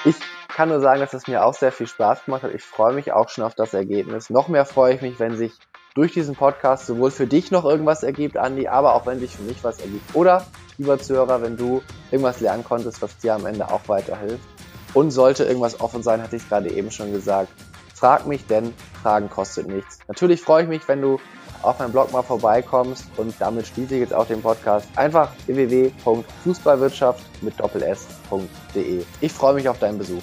Speaker 1: Ich kann nur sagen, dass es mir auch sehr viel Spaß gemacht hat. Ich freue mich auch schon auf das Ergebnis. Noch mehr freue ich mich, wenn sich durch diesen Podcast sowohl für dich noch irgendwas ergibt, Andi, aber auch wenn sich für mich was ergibt. Oder, lieber Zuhörer, wenn du irgendwas lernen konntest, was dir am Ende auch weiterhilft. Und sollte irgendwas offen sein, hatte ich gerade eben schon gesagt, Frag mich, denn Fragen kostet nichts. Natürlich freue ich mich, wenn du auf meinem Blog mal vorbeikommst und damit schließe ich jetzt auch den Podcast. Einfach www.fußballwirtschaft mit doppel s.de. Ich freue mich auf deinen Besuch.